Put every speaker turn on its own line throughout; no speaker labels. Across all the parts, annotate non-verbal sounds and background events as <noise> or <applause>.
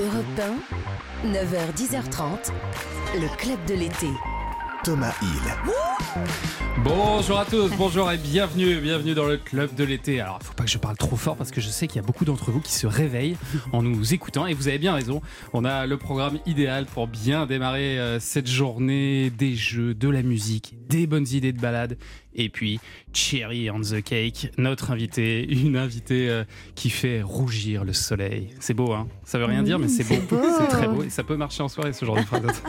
Europe 1, 9h, 10h30, le club de l'été.
Thomas Hill.
Bonjour à tous, bonjour et bienvenue, bienvenue dans le club de l'été. Alors, il faut pas que je parle trop fort parce que je sais qu'il y a beaucoup d'entre vous qui se réveillent en nous écoutant et vous avez bien raison. On a le programme idéal pour bien démarrer euh, cette journée, des jeux, de la musique, des bonnes idées de balade et puis Cherry on the Cake, notre invité, une invitée euh, qui fait rougir le soleil. C'est beau, hein Ça veut rien dire, mais c'est beau. C'est très beau et ça peut marcher en soirée ce genre de phrase.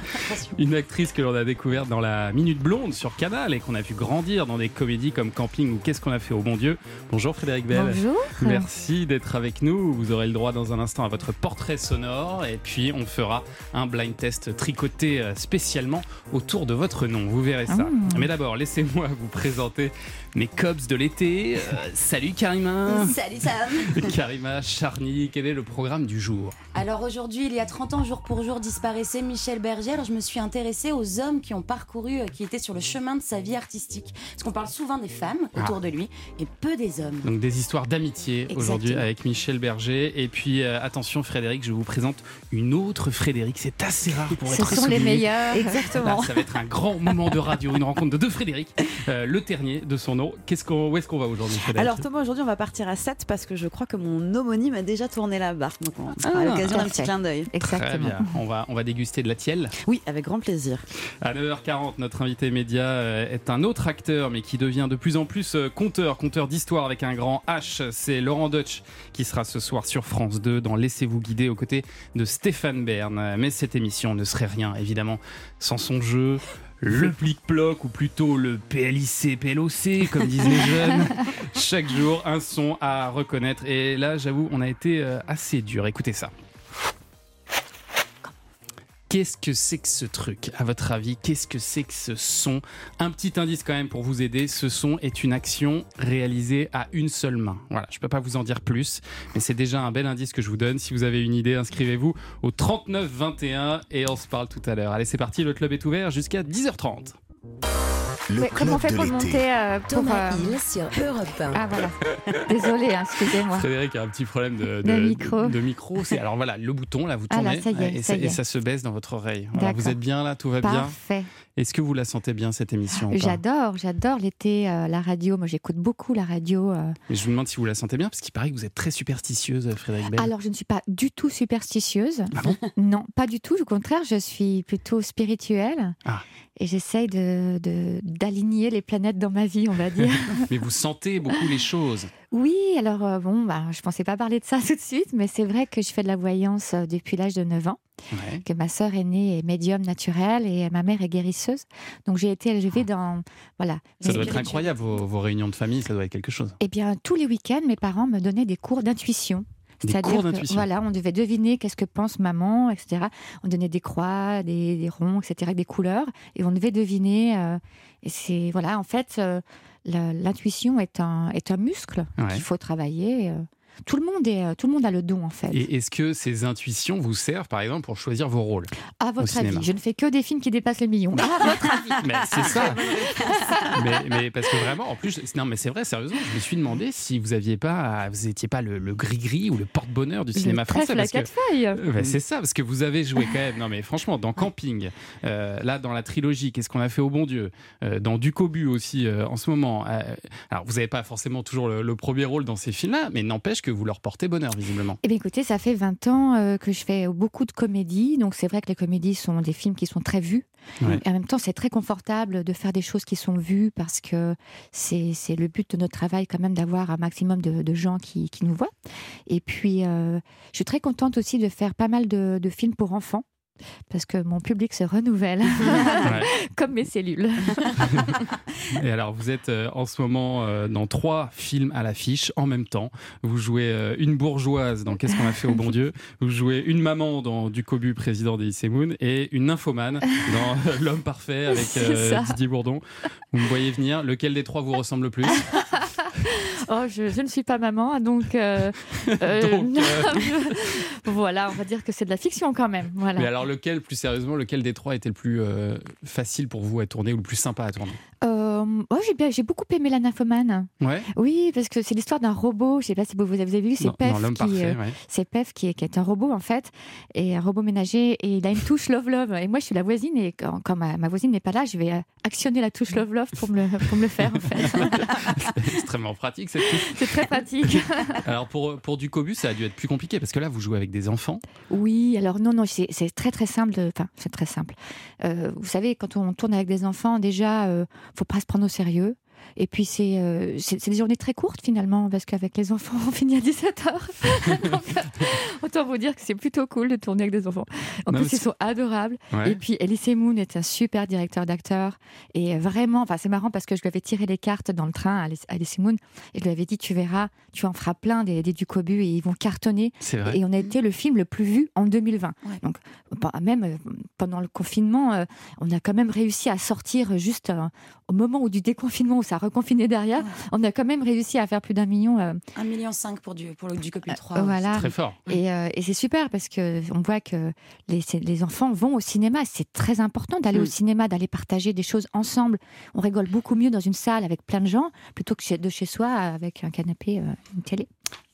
une actrice que l'on a découverte dans la Minute Blonde sur Canal et qu'on a vu grandir dans des comédies comme Camping ou Qu'est-ce qu'on a fait au bon Dieu. Bonjour Frédéric Bell.
Bonjour.
Merci d'être avec nous. Vous aurez le droit dans un instant à votre portrait sonore et puis on fera un blind test tricoté euh, spécialement autour de votre nom. Vous verrez ça. Mais d'abord, laissez-moi vous présenter présenter mes cobs de l'été. Euh, salut Karima. <laughs>
Salut Sam.
Karima Charny, quel est le programme du jour?
Alors aujourd'hui, il y a 30 ans, jour pour jour, disparaissait Michel Berger. Alors je me suis intéressée aux hommes qui ont parcouru, euh, qui étaient sur le chemin de sa vie artistique. Parce qu'on parle souvent des femmes autour
Ah.
de lui et peu des hommes.
Donc des histoires d'amitié aujourd'hui avec Michel Berger. Et puis euh, attention Frédéric, je vous présente une autre Frédéric. C'est assez rare pour
Ce
être
sont les meilleurs.
Là,
Exactement.
ça va être un grand moment de radio, une rencontre de deux Frédéric, euh, le ternier de son nom. Qu'est-ce qu'on, où est-ce qu'on va aujourd'hui,
Alors Thomas, aujourd'hui on va partir à 7 parce que je crois que mon homonyme a déjà tourné la barque. Donc on
Ah,
à l'occasion d'un petit clin d'œil.
Très
Exactement.
bien, on va, on va déguster de la tielle.
Oui, avec grand plaisir.
À 9h40, notre invité média euh, est un autre acteur, mais qui devient de plus en plus euh, conteur, conteur d'histoire avec un grand H. C'est Laurent Deutsch qui sera ce soir sur France 2 dans Laissez-vous guider aux côtés de Stéphane Bern. Mais cette émission ne serait rien, évidemment, sans son jeu. Le plic-ploc, ou plutôt le PLIC, PLOC, comme disent les <laughs> jeunes. Chaque jour, un son à reconnaître. Et là, j'avoue, on a été euh, assez dur. Écoutez ça. Qu'est-ce que c'est que ce truc À votre avis, qu'est-ce que c'est que ce son? Un petit indice quand même pour vous aider. Ce son est une action réalisée à une seule main. Voilà, je peux pas vous en dire plus, mais c'est déjà un bel indice que je vous donne. Si vous avez une idée, inscrivez-vous au 39 21 et on se parle tout à l'heure. Allez, c'est parti, le club est ouvert jusqu'à 10h30.
Le
comment on fait pour monter euh, pour,
Thomas
euh,
Hill sur Europe 1.
Ah voilà. <laughs> Désolée, hein, excusez-moi.
Frédéric a un petit problème de,
De micro.
de micro. Alors voilà, le bouton là, vous
Ah là,
tournez
ça y est,
et,
ça y
et ça se baisse dans votre oreille. Voilà, vous êtes bien là, tout va bien?
Parfait.
Est-ce que vous la sentez bien cette émission
J'adore, j'adore l'été, euh, la radio. Moi, j'écoute beaucoup la radio. euh.
Mais je vous demande si vous la sentez bien, parce qu'il paraît que vous êtes très superstitieuse, Frédéric Bell.
Alors, je ne suis pas du tout superstitieuse.
Ah bon?
Non, pas du tout. Au contraire, je suis plutôt spirituelle.
Ah.
Et j'essaye de, d'aligner les planètes dans ma vie, on va dire. <laughs>
Mais vous sentez beaucoup les choses.
Oui, alors euh, bon, bah, je pensais pas parler de ça <laughs> tout de suite, mais c'est vrai que je fais de la voyance euh, depuis l'âge de 9 ans,
Ouais.
que ma sœur aînée est médium naturelle et ma mère est guérisseuse. Donc j'ai été élevée dans... Voilà.
Ah. Ça doit être incroyable, vos, vos réunions de famille, ça doit être quelque chose.
Eh bien, tous les week-ends, mes parents me donnaient des cours d'intuition. C'est-à-dire que. Voilà, on devait deviner qu'est-ce que pense maman, etc. On donnait des croix, des, des ronds, etc., avec des couleurs, et on devait deviner. euh, et c'est voilà, en fait, euh, l'intuition est un est un muscle
Ouais.
qu'il faut travailler. euh. Tout le monde est, euh, tout le monde a le don en fait.
Et est-ce que ces intuitions vous servent, par exemple, pour choisir vos rôles
à votre avis, je ne fais que des films qui dépassent le million. À votre avis.
Mais c'est ça. mais, mais parce que vraiment, en plus, non, mais c'est vrai, sérieusement, je me suis demandé si vous aviez pas, vous étiez pas le, le gris-gris ou le porte-bonheur du cinéma
Le
français. Parce que,
quatre feuilles.
Euh, bah, c'est ça, parce que vous avez joué quand même. Non, mais franchement, dans Camping, euh, là, dans la trilogie, qu'est-ce qu'on a fait au bon Dieu Euh, Dans Du Cobu aussi, euh, en ce moment. Euh, alors, vous n'avez pas forcément toujours le, le premier rôle dans ces films-là, mais n'empêche que vous leur portez bonheur, visiblement.
Eh bien, écoutez, ça fait 20 ans euh, que je fais beaucoup de comédies. Donc, c'est vrai que les comédies sont des films qui sont très vus.
Ouais.
Et en même temps, c'est très confortable de faire des choses qui sont vues parce que c'est c'est le but de notre travail, quand même, d'avoir un maximum de, de gens qui, qui nous voient. Et puis, euh, je suis très contente aussi de faire pas mal de, de films pour enfants. Parce que mon public se renouvelle, <laughs>
Ouais. <laughs>
comme mes cellules. <laughs>
Et alors, vous êtes euh, en ce moment euh, dans trois films à l'affiche en même temps. Vous jouez euh, une bourgeoise dans Qu'est-ce qu'on a fait au bon Dieu Vous jouez une maman dans Du Cobu, président des Moon, et une nymphomane dans L'homme parfait avec. Didier Bourdon. Vous me voyez venir. Lequel des trois vous ressemble le plus?
Oh, je, je ne suis pas maman, donc,
Donc,
voilà, on va dire que c'est de la fiction quand même. Voilà.
Mais alors lequel, plus sérieusement, lequel des trois était le plus euh, facile pour vous à tourner ou le plus sympa à tourner?
Euh, oh, j'ai j'ai beaucoup aimé la nymphomane.
Ouais.
Oui, parce que c'est l'histoire d'un robot. Je sais pas si vous vous avez vu, c'est Pef
non, l'homme
qui,
parfait.
euh,
ouais.
c'est Pef qui est, qui est un robot en fait, et un robot ménager, et il a une touche love love. Et moi, je suis la voisine, et quand, quand ma, ma voisine n'est pas là, je vais actionner la touche love love pour me le, pour me le faire en fait. <laughs>
C'est extrêmement pratique cette touche.
c'est très pratique. <laughs>
Alors pour, pour du Cobus, ça a dû être plus compliqué parce que là, vous jouez avec des enfants.
Oui, alors non, non, c'est c'est très simple. Enfin, c'est très simple. Euh, vous savez, quand on tourne avec des enfants, déjà, euh, faut pas se prendre au sérieux. Et puis c'est euh, c'est c'est des journées très courtes finalement, parce qu'avec les enfants, <laughs> on finit à 17h. <laughs> Donc, autant vous dire que c'est plutôt cool de tourner avec des enfants. En
Non,
plus, ils sont adorables.
Ouais.
Et puis Elise Moon est un super directeur d'acteur. Et vraiment, enfin, c'est marrant parce que je lui avais tiré les cartes dans le train à Alice Moon. Et je lui avais dit, tu verras, tu en feras plein des, des Ducobu et ils vont cartonner.
C'est vrai.
Et on a été le film le plus vu en 2020.
Ouais.
Donc, bah, même euh, pendant le confinement, euh, on a quand même réussi à sortir juste euh, au moment où du déconfinement, où ça a reconfiné derrière,
Ouais.
on a quand même réussi à faire plus d'un million. euh,
1,5 million pour, du, pour le Ducopu 3.
euh, voilà.
Très fort.
Et, euh, et c'est super parce que on voit que les, enfants vont au cinéma. C'est très important d'aller au
Mm.
cinéma, d'aller partager des choses ensemble. On rigole beaucoup mieux dans une salle avec plein de gens plutôt que de chez soi avec un canapé, euh, une télé.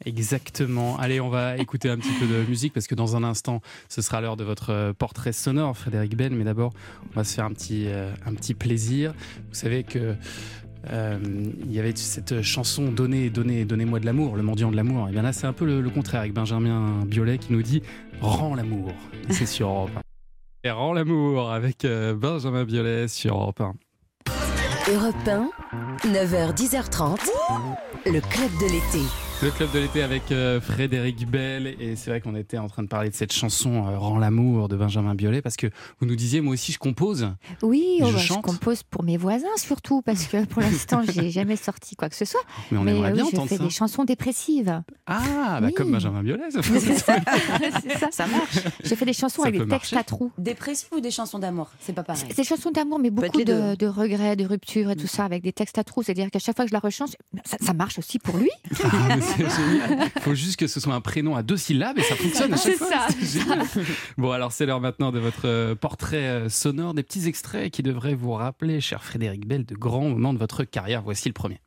Exactement. Allez, on va écouter un petit peu de musique parce que dans un instant, ce sera l'heure de votre portrait sonore, Frédéric Bell. Mais d'abord, on va se faire un petit, euh, un petit plaisir. Vous savez que. Euh, il y avait cette chanson Donnez, donnez, donnez-moi de l'amour, le mendiant de l'amour. Et bien là, c'est un peu le, le contraire avec Benjamin Biolay qui nous dit Rends l'amour. C'est sur Europe 1. Et Rends l'amour avec euh, Benjamin Biolay sur Europe 1.
Europe 1, 9h, 10h30, le club de l'été.
Le club de l'été avec euh, Frédéric Bell et c'est vrai qu'on était en train de parler de cette chanson euh, Rends l'amour de Benjamin Biolay parce que vous nous disiez moi aussi je compose.
Oui,
Je
oh, bah, je compose pour mes voisins surtout parce que pour l'instant, <laughs> j'ai jamais sorti quoi que ce soit.
Mais on
Mais
aimerait
euh,
bien
oui, je
entendre
fais
ça.
des chansons dépressives.
Ah bah
Oui.
comme Benjamin Biolay. ça <laughs>
ça. C'est ça.
Ça marche.
Je fais des chansons
Ça
avec des textes
marcher.
à trous.
Dépressif ou des chansons d'amour? C'est pas pareil.
C'est des chansons d'amour, mais beaucoup de, de regrets, de ruptures et tout ça, avec des textes à trous. C'est-à-dire qu'à chaque fois que je la rechante, ça, ça marche aussi pour lui.
Ah, mais c'est <laughs> génial. Il faut juste que ce soit un prénom à deux syllabes et ça fonctionne à chaque
C'est
fois.
ça.
C'est génial. Bon alors c'est l'heure maintenant de votre euh, portrait euh, sonore, des petits extraits qui devraient vous rappeler, cher Frédéric Bell, de grands moments de votre carrière. Voici le premier.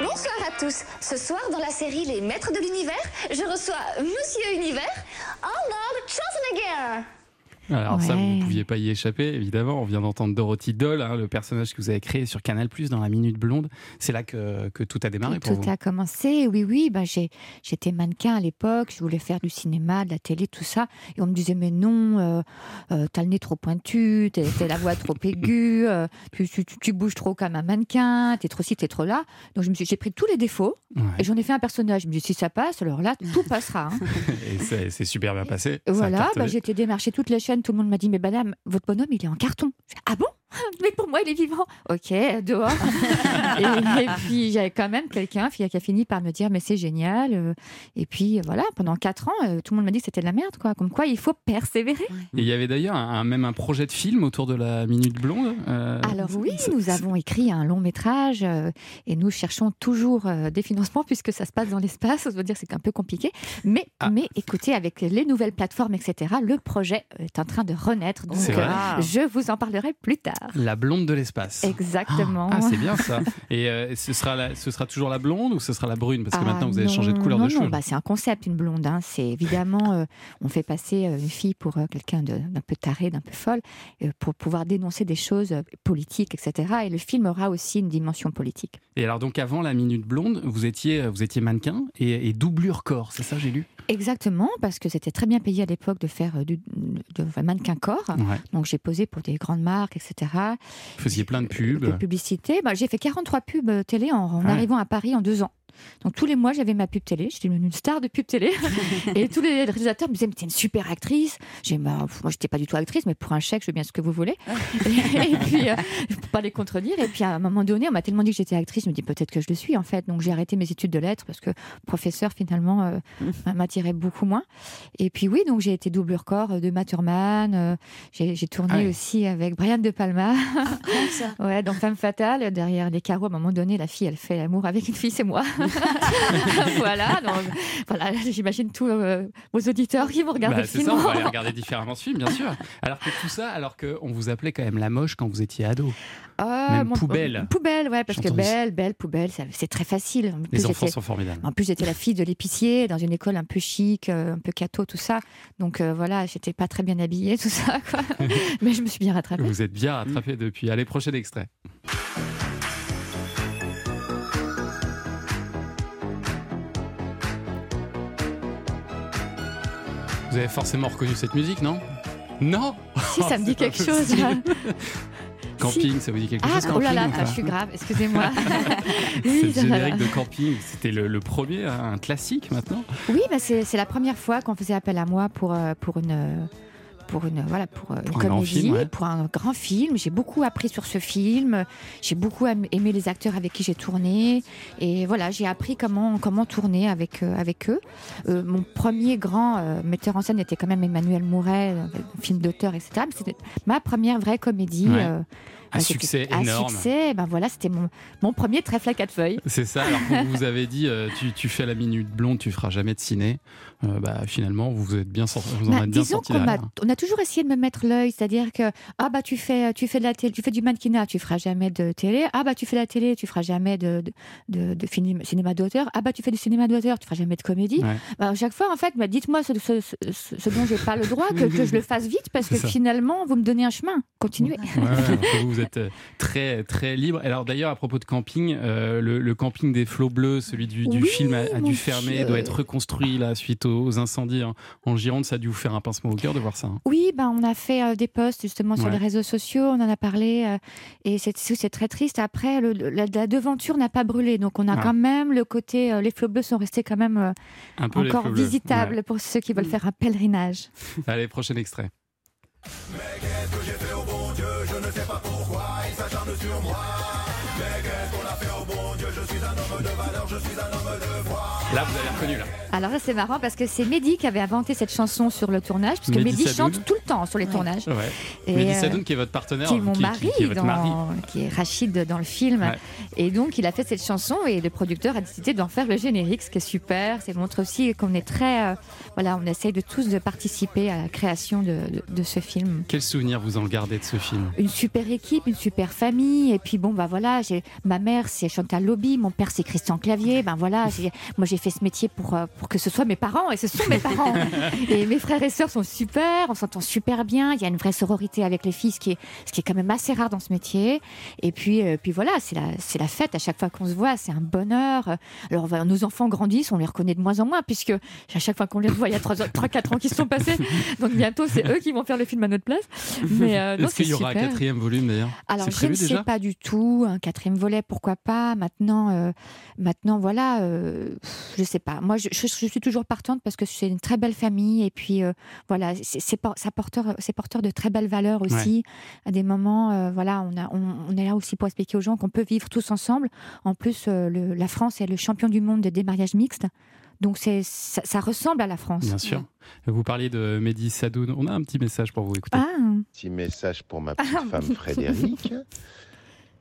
Bonsoir à tous. Ce soir, dans la série Les Maîtres de l'Univers, je reçois Monsieur Univers, Arnold Schwarzenegger.
Alors ça, vous ne pouviez pas y échapper, évidemment. On vient d'entendre Dorothy Doll, hein, le personnage que vous avez créé sur Canal+, dans La Minute Blonde. C'est là que, que tout a démarré
Tout,
pour vous.
tout a commencé, oui, oui. Ben, j'ai- J'étais mannequin à l'époque, je voulais faire du cinéma, de la télé, tout ça. Et on me disait, mais non, euh, euh, t'as le nez trop pointu, t'as la voix trop aiguë, euh, tu, tu- tu- bouges trop comme un mannequin, t'es trop ci, t'es trop là. Donc je me suis- j'ai pris tous les défauts
Ouais.
et j'en ai fait un personnage. Je me dis, si ça passe, alors là, tout passera. hein. <laughs>
Et c'est super bien passé.
Voilà,
cartonné.
bah, j'ai été démarcher toutes les chaînes. Tout le monde m'a dit Mais madame, votre bonhomme, il est en carton. Ah bon? <laughs> Mais pour moi, il est vivant. Ok, dehors. <laughs> et, et puis, j'avais quand même quelqu'un qui a fini par me dire Mais c'est génial. euh, Et puis, voilà, pendant quatre ans, euh, tout le monde m'a dit que c'était de la merde. Quoi. Comme quoi, il faut persévérer.
Et il y avait d'ailleurs un- un- même un projet de film autour de la Minute Blonde. euh,
Alors, oui, nous avons écrit un long métrage euh, et nous cherchons toujours euh, des financements puisque ça se passe dans l'espace. Ça veut dire que c'est un peu compliqué. Mais,
Ah.
mais écoutez, avec les nouvelles plateformes, etc., le projet est en train de renaître. Donc,
C'est
euh,
vrai.
je vous en parlerai plus tard.
La blonde de l'espace.
Exactement.
Ah, c'est bien ça. Et euh, ce, sera la- ce sera toujours la blonde ou ce sera la brune? Parce que
Ah,
maintenant vous avez
non,
changé de couleur
non,
de
non,
cheveux.
bah, c'est un concept, une blonde. hein. C'est évidemment, euh, on fait passer euh, une fille pour euh, quelqu'un d'un peu taré, d'un peu folle, pour pouvoir dénoncer des choses politiques, etc. Et le film aura aussi une dimension politique.
Et alors donc avant la Minute Blonde, vous étiez, vous étiez mannequin et, et doublure corps, c'est ça j'ai lu?
Exactement, parce que c'était très bien payé à l'époque de faire du de, mannequin corps.
Ouais.
Donc j'ai posé pour des grandes marques, etc.
Vous faisiez plein de pubs.
De publicité. Bah, j'ai fait 43 pubs euh, télé en, en
Ouais.
arrivant à Paris en deux ans. Donc tous les mois, j'avais ma pub télé. J'étais une star de pub télé. <laughs> et tous les réalisateurs me disaient, mais t'es une super actrice. J'ai bah, moi, j'étais pas du tout actrice, mais pour un chèque, je veux bien ce que vous voulez. <laughs> et, puis, euh, peux pas les contredire. Et puis, à un moment donné, on m'a tellement dit que j'étais actrice, je me dis, peut-être que je le suis, en fait. Donc, j'ai arrêté mes études de lettres parce que professeur, finalement, euh, <laughs> m'attirait beaucoup moins. Et puis, oui, donc j'ai été double record de Maturman. euh, j'ai j'ai tourné
Ah
aussi avec Brian De Palma.
Comment ça
Ouais, dans Femme Fatale, derrière les carreaux, à un moment donné, la fille, elle fait l'amour avec une fille, c'est moi. <laughs> voilà, donc, voilà, j'imagine tous euh, vos auditeurs qui vont regarder
Bah, c'est ça, on va aller regarder différemment ce film, bien sûr. Alors que tout ça, alors qu'on vous appelait quand même la moche quand vous étiez ado.
Ah,
Même poubelle.
Poubelle, ouais, parce que belle, belle, poubelle, c'est très facile. En plus,
Les enfants sont formidables.
En plus, j'étais la fille de l'épicier dans une école un peu chic, euh, un peu cato, tout ça. Donc euh, voilà, j'étais pas très bien habillée, tout ça. Quoi. <laughs> Mais je me suis bien rattrapée.
Vous êtes bien rattrapé depuis. Allez, prochain extrait. Vous avez forcément reconnu cette musique, non? Non
Si, ça me dit <laughs>
C'est
quelque chose. <laughs>
Camping, ça vous dit quelque
Ah,
chose
oh là là, ah, je suis grave, excusez-moi. <laughs>
C'est
oui, va.
générique de camping. C'était le, le premier, un classique maintenant.
Oui, bah c'est c'est la première fois qu'on faisait appel à moi pour, euh, pour une. Pour une, voilà, pour euh, une
Pour
comédie,
film, ouais.
pour un grand film. J'ai beaucoup appris sur ce film. J'ai beaucoup aimé les acteurs avec qui j'ai tourné. Et voilà, j'ai appris comment, comment tourner avec, euh, avec eux. Euh, mon premier grand euh, metteur en scène était quand même Emmanuel Mouret, film d'auteur, etc. C'était ma première vraie comédie.
Ouais. Un
bah, c'était-
succès
un
énorme.
succès, ben voilà, c'était mon, mon premier trèfle à quatre feuilles.
C'est ça, alors qu'on vous <laughs> avait dit, euh, tu, tu fais la minute blonde, tu feras jamais de ciné. Euh, bah, finalement, vous vous êtes bien sorti, vous en
Bah,
êtes bien sorti
on a toujours essayé de me mettre l'œil, c'est-à-dire que ah bah tu fais tu fais de la télé, tu fais du mannequinat, tu feras jamais de télé. Ah bah tu fais de la télé, tu feras jamais de de, de, de cinéma, d'auteur. Ah bah tu fais du cinéma d'auteur, tu feras jamais de comédie.
Ouais.
Bah, à chaque fois en fait, bah, dites-moi ce, ce, ce, ce- dont j'ai pas le droit, que, que je le fasse vite parce <laughs> que
ça.
finalement vous me donnez un chemin. Continuez.
Ouais, ouais, vous, vous êtes euh, très très libre. Alors d'ailleurs, à propos de camping, euh, le, le camping des flots bleus, celui du, du
Oui,
film a, dû fermer,
Dieu.
doit être reconstruit là suite aux, aux incendies en, en Gironde. Ça a dû vous faire un pincement au cœur de voir ça. hein.
Oui, ben on a fait euh, des posts justement sur
Ouais.
les réseaux sociaux, on en a parlé euh, et c'est c'est très triste. Après, le- la, la devanture n'a pas brûlé, donc on a
Ah.
quand même le côté, euh, les flots bleus sont restés quand même euh,
Un peu les
encore visitables pour ceux qui veulent faire un pèlerinage.
Allez, prochain extrait. Deus é pra porra. Là, vous avez reconnu là.
Alors là, c'est marrant parce que c'est Mehdi qui avait inventé cette chanson sur le tournage, parce que
Mehdi
chante tout le temps sur les tournages.
Ouais.
Et,
Mehdi
euh,
Sadoun qui est votre partenaire,
qui est mon
qui,
mari,
qui- qui est votre
dans-
mari.
qui est Rachid dans le film.
Ouais.
Et donc, il a fait cette chanson et le producteur a décidé d'en faire le générique, ce qui est super. Ça montre aussi qu'on est très. euh, voilà, on essaye de tous de participer à la création de, de- de ce film.
Quel souvenir vous en gardez de ce film?
Une super équipe, une super famille. Et puis, bon, bah voilà, ma mère, c'est Chantal Lobby, mon père, c'est Christian Clavier. Ben voilà, moi, j'ai fait ce métier pour, euh, pour que ce soit mes parents et ce sont mes parents. <laughs> et mes frères et sœurs sont super, on s'entend super bien. Il y a une vraie sororité avec les filles, ce qui est, ce qui est quand même assez rare dans ce métier. Et puis, euh, puis voilà, c'est la, c'est la fête à chaque fois qu'on se voit, c'est un bonheur. Alors, nos enfants grandissent, on les reconnaît de moins en moins, puisque à chaque fois qu'on les revoit, il y a 3-4 ans qui se sont passés. Donc bientôt, c'est eux qui vont faire le film à notre place. Mais euh,
Est-ce qu'il y aura un quatrième volume d'ailleurs?
Alors, je ne sais
déjà?
pas du tout. Un quatrième volet, pourquoi pas? Maintenant, euh, maintenant voilà, euh, je sais pas. Moi, je, je- je suis toujours partante parce que c'est une très belle famille et puis euh, voilà, c'est porteur, c'est porteur de très belles valeurs aussi. À des moments, euh, voilà, on, a, on, on est là aussi pour expliquer aux gens qu'on peut vivre tous ensemble. En plus, euh, le- la France est le champion du monde des mariages mixtes. Donc c'est ça, ça ressemble à la France.
Bien sûr. Vous parliez de Mehdi Sadoun. On a un petit message pour vous. Écoutez.
Ah,
Petit message pour ma petite femme Frédéric.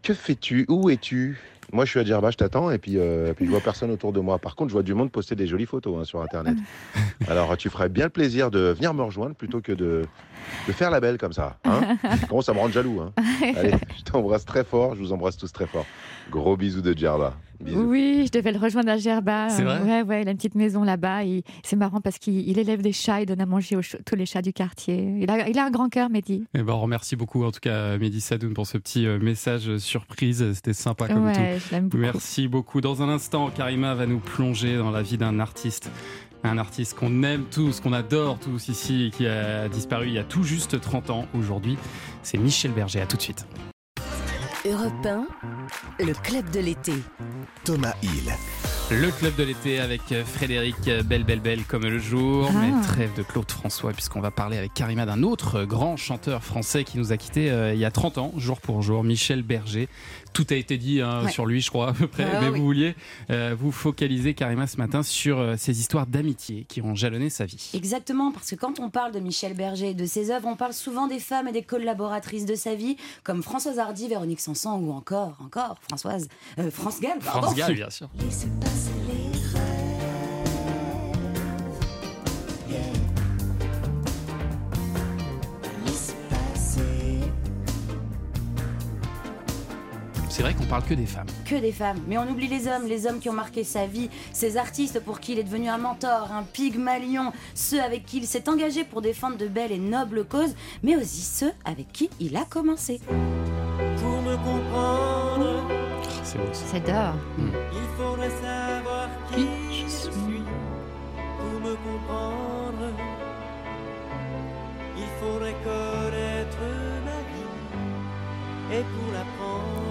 Que fais-tu? Où es-tu? Moi, je suis à Djerba, je t'attends, et puis, euh, puis je vois personne autour de moi. Par contre, je vois du monde poster des jolies photos hein, sur Internet. <laughs> Alors, tu ferais bien le plaisir de venir me rejoindre plutôt que de, de faire la belle comme ça. Hein <laughs> bon, ça me rend jaloux. Hein Allez, je t'embrasse très fort, je vous embrasse tous très fort. Gros bisous de Djerba. Bisous.
Oui, je devais le rejoindre à Gerba.
C'est vrai?
Ouais, ouais, il a une petite maison là-bas. C'est marrant parce qu'il il élève des chats, il donne à manger aux tous les chats du quartier. Il a, il a un grand cœur, Mehdi.
Eh ben, on remercie beaucoup en tout cas Mehdi Sadoun pour ce petit euh, message surprise. C'était sympa comme tout.
Ouais, je l'aime beaucoup.
Merci beaucoup. Dans un instant, Karima va nous plonger dans la vie d'un artiste. Un artiste qu'on aime tous, qu'on adore tous ici, et qui a disparu il y a tout juste 30 ans aujourd'hui. C'est Michel Berger. À tout de suite.
Europe 1, le club de l'été.
Thomas Hill.
Le club de l'été avec Frédéric Belle Belle Belle comme le jour,
Ah.
mais trêve de Claude François puisqu'on va parler avec Karima d'un autre grand chanteur français qui nous a quittés euh, il y a 30 ans, jour pour jour, Michel Berger. Tout a été dit hein,
Ouais.
sur lui, je crois à peu près,
Ah,
mais
oui.
vous vouliez euh, vous focaliser Karima ce matin sur euh, ces histoires d'amitié qui ont jalonné sa vie.
Exactement, parce que quand on parle de Michel Berger et de ses œuvres, on parle souvent des femmes et des collaboratrices de sa vie, comme Françoise Hardy, Véronique Sanson ou encore, encore, Françoise, euh, France Gall, pardon.
France Gall, bien sûr. C'est vrai qu'on parle que des femmes.
Que des femmes, mais on oublie les hommes, les hommes qui ont marqué sa vie, ces artistes pour qui il est devenu un mentor, un pygmalion, ceux avec qui il s'est engagé pour défendre de belles et nobles causes, mais aussi ceux avec qui il a commencé.
Pour me comprendre,
C'est beau.
C'est d'or.
il faudrait savoir qui je suis. Pour me comprendre, il faudrait connaître ma vie. Et pour l'apprendre,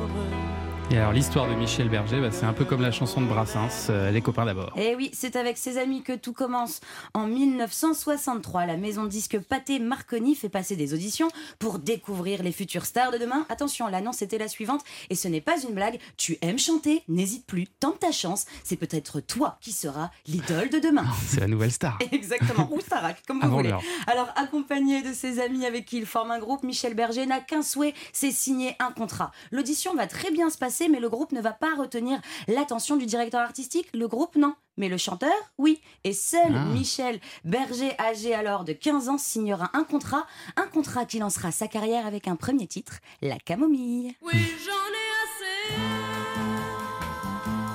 Et alors l'histoire de Michel Berger, bah, c'est un peu comme la chanson de Brassens, euh, Les copains d'abord.
Et Eh oui, c'est avec ses amis que tout commence. En 1963, la maison de disque Pathé Marconi fait passer des auditions pour découvrir les futures stars de demain. Attention, l'annonce était la suivante, et ce n'est pas une blague. Tu aimes chanter, n'hésite plus, tente ta chance. C'est peut-être toi qui seras l'idole de demain. <laughs>
C'est la nouvelle star. <laughs>
Exactement, ou Starac, comme vous
Avant
voulez. Alors, accompagné de ses amis avec qui il forme un groupe, Michel Berger n'a qu'un souhait, c'est signer un contrat. L'audition va très bien se passer, mais le groupe ne va pas retenir l'attention du directeur artistique. Le groupe, non. Mais le chanteur, oui. Et seul
Ah.
Michel Berger, âgé alors de 15 ans, signera un contrat. Un contrat qui lancera sa carrière avec un premier titre, La Camomille.
Oui, j'en ai assez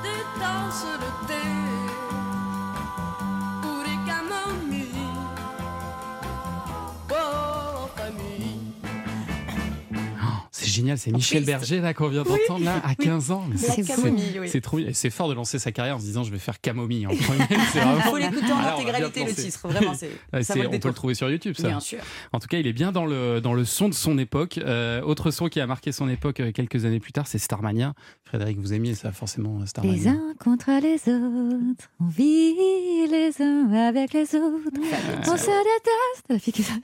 des tasses de
génial, c'est Michel
triste.
Berger là qu'on vient d'entendre là à 15 ans. C'est-. C'est trop fort de lancer sa carrière en se disant je vais faire camomille en <laughs> premier.
Il faut l'écouter en intégralité, le titre. Vraiment, c'est.
On peut le trouver sur YouTube ça.
Bien sûr.
En tout cas, il est bien dans le, dans le son de son époque. Euh, autre son qui a marqué son époque euh, quelques années plus tard, c'est Starmania. Frédéric, vous aimiez ça forcément, euh, Starmania.
Les uns contre les autres, on vit les uns avec les autres. On se déteste.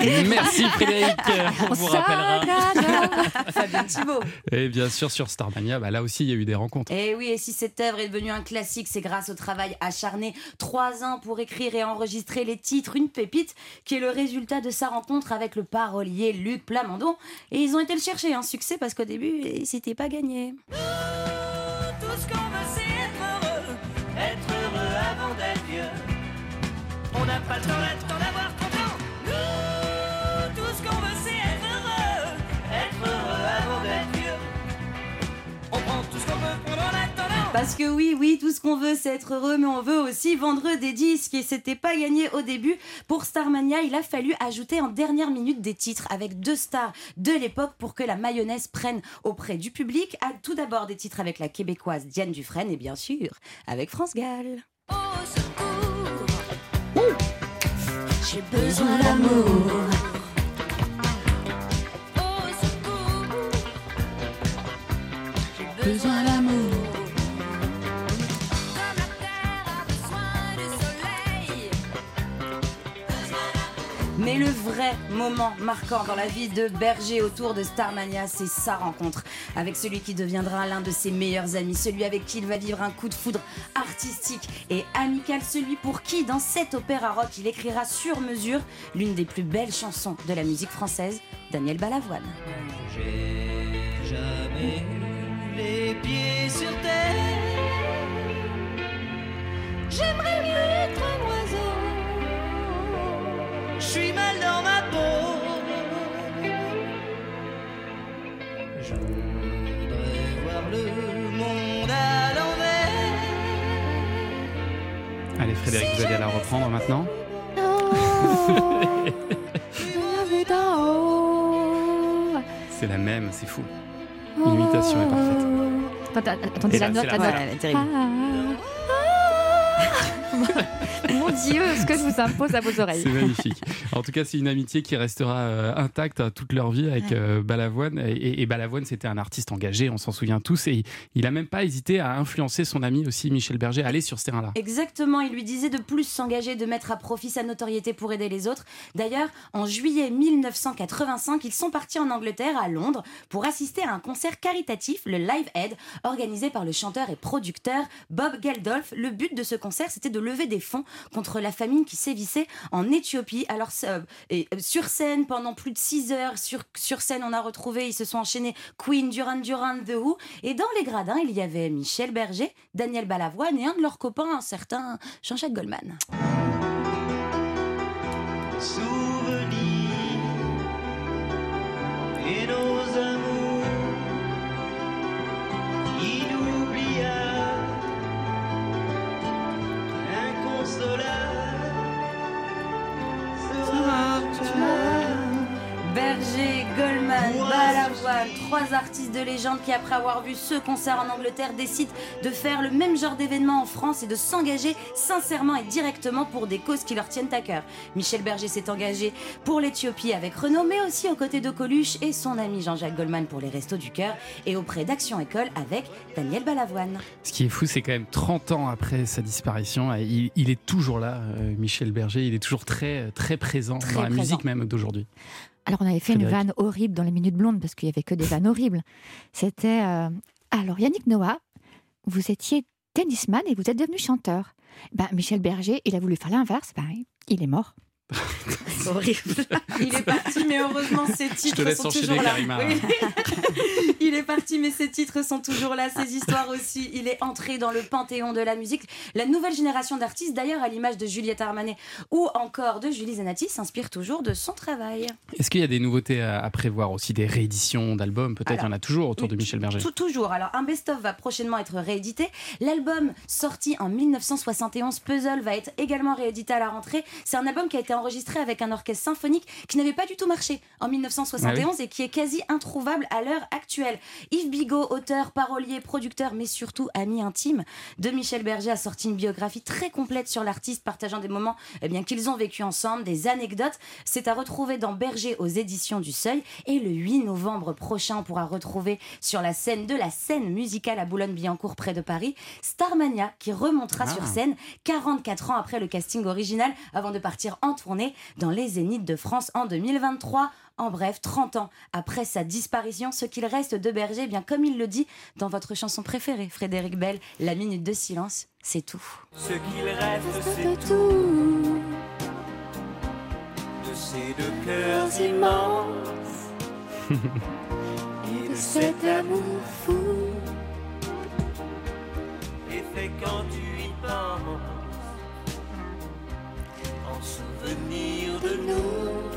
<laughs>
Merci Frédéric, on
On
vous rappellera.
S'engage.
Fabien Thibault.
Et bien sûr sur Starmania, bah, là aussi il y a eu des rencontres.
Et oui, et si cette œuvre est devenue un classique, c'est grâce au travail acharné. Trois ans pour écrire et enregistrer les titres, une pépite, qui est le résultat de sa rencontre avec le parolier Luc Plamondon. Et ils ont été le chercher, un succès, parce qu'au début, eh, c'était pas gagné.
tout ce
Parce que oui, oui, tout ce qu'on veut, c'est être heureux, mais on veut aussi vendre des disques. Et c'était pas gagné au début. Pour Starmania, il a fallu ajouter en dernière minute des titres avec deux stars de l'époque pour que la mayonnaise prenne auprès du public. Ah, Tout d'abord des titres avec la québécoise Diane Dufresne et bien sûr avec France Gall.
Au secours.
J'ai besoin d'amour. Besoin vrai moment marquant dans la vie de Berger autour de Starmania, c'est sa rencontre avec celui qui deviendra l'un de ses meilleurs amis, celui avec qui il va vivre un coup de foudre artistique et amical, celui pour qui, dans cet opéra rock, il écrira sur mesure l'une des plus belles chansons de la musique française, Daniel Balavoine.
J'ai jamais les pieds sur terre. J'aimerais mieux être oiseau. Je suis mal dans ma peau. Je voudrais voir le monde à l'envers.
Allez Frédéric, vous allez la reprendre maintenant. C'est la même, c'est fou. L'imitation est parfaite.
Attends, attendez la note, la note.
fin.
elle est terrible. <laughs>
Mon Dieu, ce que je vous impose à vos oreilles.
C'est magnifique. En tout cas, c'est une amitié qui restera euh, intacte à toute leur vie avec euh, Balavoine. Et, Balavoine, c'était un artiste engagé, on s'en souvient tous. Et il- il a même pas hésité à influencer son ami aussi, Michel Berger, à aller sur ce terrain-là.
Exactement, il lui disait de plus s'engager, de mettre à profit sa notoriété pour aider les autres. D'ailleurs, en juillet 1985, ils sont partis en Angleterre, à Londres, pour assister à un concert caritatif, le Live Aid, organisé par le chanteur et producteur Bob Geldof. Le but de ce concert, c'était de lever des fonds contre la famine qui sévissait en Éthiopie. Alors, ça- et, euh, sur scène, pendant plus de 6 heures, sur, sur scène, on a retrouvé, ils se sont enchaînés Queen, Duran Duran, The Who. Et dans les gradins, il y avait Michel Berger, Daniel Balavoine et un de leurs copains, un certain Jean-Jacques Goldman. Trois artistes de légende qui, après avoir vu ce concert en Angleterre, décident de faire le même genre d'événement en France et de s'engager sincèrement et directement pour des causes qui leur tiennent à cœur. Michel Berger s'est engagé pour l'Éthiopie avec Renault, mais aussi aux côtés de Coluche et son ami Jean-Jacques Goldman pour les Restos du Cœur et auprès d'Action École avec Daniel Balavoine.
Ce qui est fou, c'est quand même 30 ans après sa disparition, il, il est toujours là, euh, Michel Berger. Il est toujours très, très présent
Très
dans la
présent.
musique même d'aujourd'hui.
Alors, on avait fait une vanne horrible dans les Minutes Blondes parce qu'il y avait que des vannes horribles. C'était. euh, Alors, Yannick Noah, vous étiez tennisman et vous êtes devenu chanteur. Ben, Michel Berger, il a voulu faire l'inverse. Ben, il est mort.
C'est horrible. Il est parti, mais heureusement, ses titres sont toujours là.
Karima.
Oui. Il est parti, mais ses titres sont toujours là. Ses histoires aussi. Il est entré dans le panthéon de la musique. La nouvelle génération d'artistes, d'ailleurs, à l'image de Juliette Armanet ou encore de Julie Zenati, s'inspire toujours de son travail.
Est-ce qu'il y a des nouveautés à, à prévoir aussi Des rééditions d'albums? Peut-être il y en a toujours autour de Michel Berger.
Tout- toujours. Alors, un best-of va prochainement être réédité. L'album sorti en 1971, Puzzle, va être également réédité à la rentrée. C'est un album qui a été enregistré avec un orchestre symphonique qui n'avait pas du tout marché en 1971 et qui est quasi introuvable à l'heure actuelle. Yves Bigot, auteur, parolier, producteur, mais surtout ami intime de Michel Berger, a sorti une biographie très complète sur l'artiste, partageant des moments eh bien, qu'ils ont vécu ensemble, des anecdotes. C'est à retrouver dans Berger aux éditions du Seuil. Et le 8 novembre prochain, on pourra retrouver sur la scène de la scène musicale à Boulogne-Billancourt près de Paris, Starmania qui remontera
Ah.
sur scène 44 ans après le casting original avant de partir en tournée dans les Zéniths de France en 2023. En bref, 30 ans après sa disparition, ce qu'il reste de Berger, eh bien comme il le dit dans votre chanson préférée, Frédéric Bell, La minute de silence, c'est tout.
Ce qu'il reste, c'est tout de ces deux cœurs immenses <laughs> et de cet amour fou. Et fait quand tu y penses,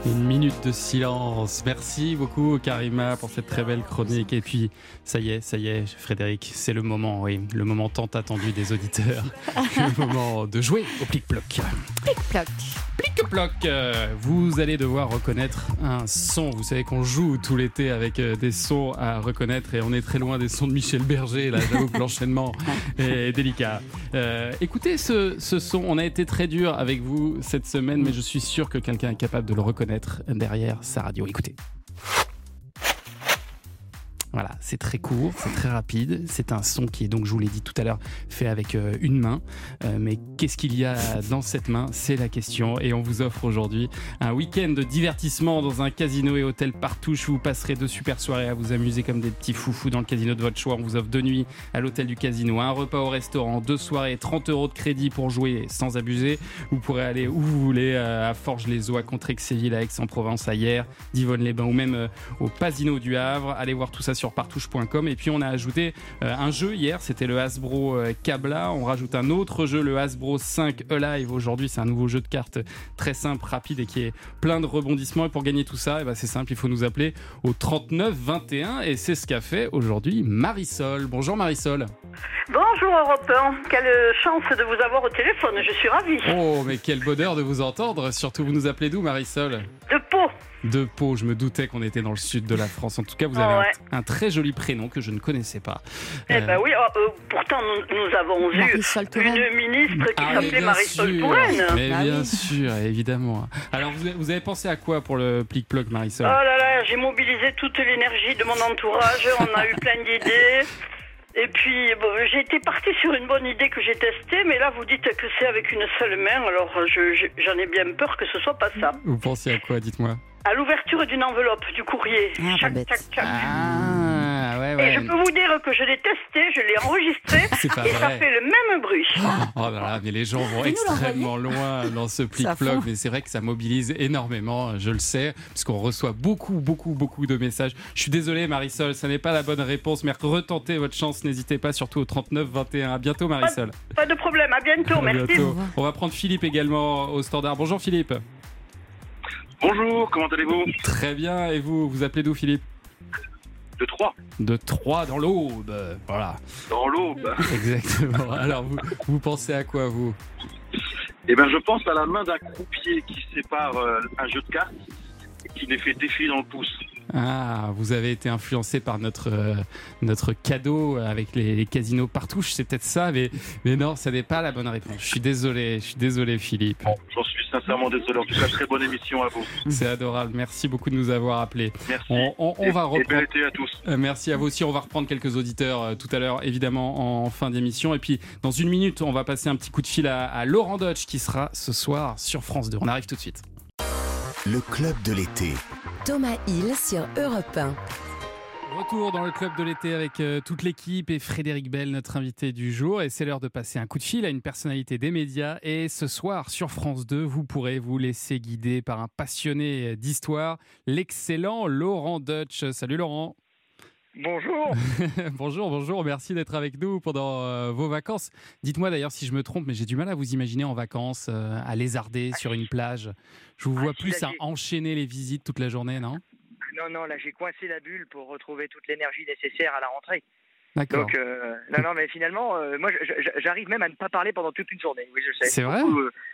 Une minute de silence. Merci beaucoup Karima pour cette très belle chronique. Et puis, ça y est, ça y est, Frédéric, c'est le moment, oui, le moment tant attendu des auditeurs. <laughs> le moment de jouer au plic-ploc.
Plic-ploc.
Plic-ploc, euh, vous allez devoir reconnaître un son. Vous savez qu'on joue tout l'été avec euh, des sons à reconnaître et on est très loin des sons de Michel Berger. Là, j'avoue que l'enchaînement <laughs> est délicat. Euh, écoutez ce, ce son. On a été très dur avec vous cette semaine, mais je suis sûr que quelqu'un est capable de le reconnaître derrière sa radio. Écoutez. Voilà, c'est très court, c'est très rapide. C'est un son qui est donc, je vous l'ai dit tout à l'heure, fait avec euh, une main. Euh, mais qu'est-ce qu'il y a dans cette main? C'est la question. Et on vous offre aujourd'hui un week-end de divertissement dans un casino et hôtel Partouche. Vous passerez de super soirées à vous amuser comme des petits foufous dans le casino de votre choix. On vous offre deux nuits à l'hôtel du casino, un repas au restaurant, deux soirées, 30 euros de crédit pour jouer sans abuser. Vous pourrez aller où vous voulez, euh, à Forges-les-Eaux, à Contrexéville, à Aix-en-Provence, à Hier, Divonne-les-Bains ou même au Pasino du Havre. Allez voir tout ça sur partouche.com. Et puis on a ajouté euh, un jeu hier, c'était le Hasbro euh, Kabla. On rajoute un autre jeu, le Hasbro 5 Alive. Aujourd'hui, c'est un nouveau jeu de cartes très simple, rapide et qui est plein de rebondissements. Et pour gagner tout ça, eh ben, c'est simple, il faut nous appeler au 39 21. Et c'est ce qu'a fait aujourd'hui Marisol. Bonjour Marisol.
Bonjour Europe 1, quelle chance de vous avoir au téléphone, je suis ravie.
Oh, mais quel bonheur de vous entendre. Surtout, vous nous appelez d'où Marisol?
De Pau, Pau.
De Pau, je me doutais qu'on était dans le sud de la <laughs> France. En tout cas, vous avez un-
ouais.
un, très joli prénom que je ne connaissais pas.
Eh
Euh,
ben oui, oh, euh, pourtant nous, nous avons vu une ministre qui
ah
s'appelait Marisol. Touraine.
Mais
Ah
bien
oui.
sûr, évidemment. Alors, vous avez, vous avez pensé à quoi pour le plic-ploc, Marisol
Oh là là, j'ai mobilisé toute l'énergie de mon entourage, on a eu plein d'idées. Et puis, bon, j'ai été partie sur une bonne idée que j'ai testée, mais là, vous dites que c'est avec une seule main, alors je- je- j'en ai bien peur que ce soit pas ça.
Vous pensiez à quoi Dites-moi?
À l'ouverture d'une enveloppe du courrier.
Ah,
Tchac,
bête.
tchac, tchac.
Ah, ouais,
Et je peux vous dire que je l'ai testé, je l'ai enregistré, <laughs> et ça fait le même bruit.
Oh là là, mais les gens vont extrêmement loin dans ce plic-ploc, mais c'est vrai que ça mobilise énormément, je le sais, puisqu'on reçoit beaucoup, beaucoup, beaucoup de messages. Je suis désolé, Marisol, ça n'est pas la bonne réponse, mais retentez votre chance, n'hésitez pas, surtout au 39 21. À bientôt, Marisol.
Pas de problème, à bientôt,
À
merci.
bientôt. On va prendre Philippe également au standard. Bonjour Philippe.
Bonjour, comment allez-vous
Très bien, et vous, vous appelez d'où Philippe
De Troyes,
De Troyes dans l'Aube. Voilà,
dans l'Aube.
exactement. Alors, vous, vous pensez à quoi, vous
Eh bien, je pense à la main d'un croupier qui sépare euh, un jeu de cartes et qui les fait défiler dans le pouce.
Ah, vous avez été influencé par notre, euh, notre cadeau avec les, les casinos partout. C'est peut-être ça, mais, mais non, ça n'est pas la bonne réponse. Je suis désolé, je suis désolé, Philippe.
J'en suis sincèrement désolé. En tout cas, très bonne émission à vous.
C'est adorable. Merci beaucoup de nous avoir appelés.
Merci.
On, on- on
Et-
va
Et
reprendre.
à tous.
Euh, Merci à vous aussi. On va reprendre quelques auditeurs euh, tout à l'heure, évidemment, en fin d'émission. Et puis, dans une minute, on va passer un petit coup de fil à, à Laurent Dodge qui sera ce soir sur France 2. On arrive tout de suite.
Le club de l'été.
Thomas Hill sur Europe 1.
Retour dans le club de l'été avec euh, toute l'équipe et Frédéric Bell, notre invité du jour. Et c'est l'heure de passer un coup de fil à une personnalité des médias. Et ce soir, sur France 2, vous pourrez vous laisser guider par un passionné d'histoire, l'excellent Laurent Dutch. Salut Laurent.
Bonjour. <laughs>
bonjour, bonjour. Merci d'être avec nous pendant euh, vos vacances. Dites-moi d'ailleurs si je me trompe, mais j'ai du mal à vous imaginer en vacances, euh, à lézarder sur une plage. Je vous vois
si,
plus à enchaîner les visites toute la journée, non?
Non, non, là j'ai coincé la bulle pour retrouver toute l'énergie nécessaire à la rentrée.
D'accord.
Donc, euh, non, non, mais finalement, moi j'arrive même à ne pas parler pendant toute une journée. Oui, je sais.
C'est vrai?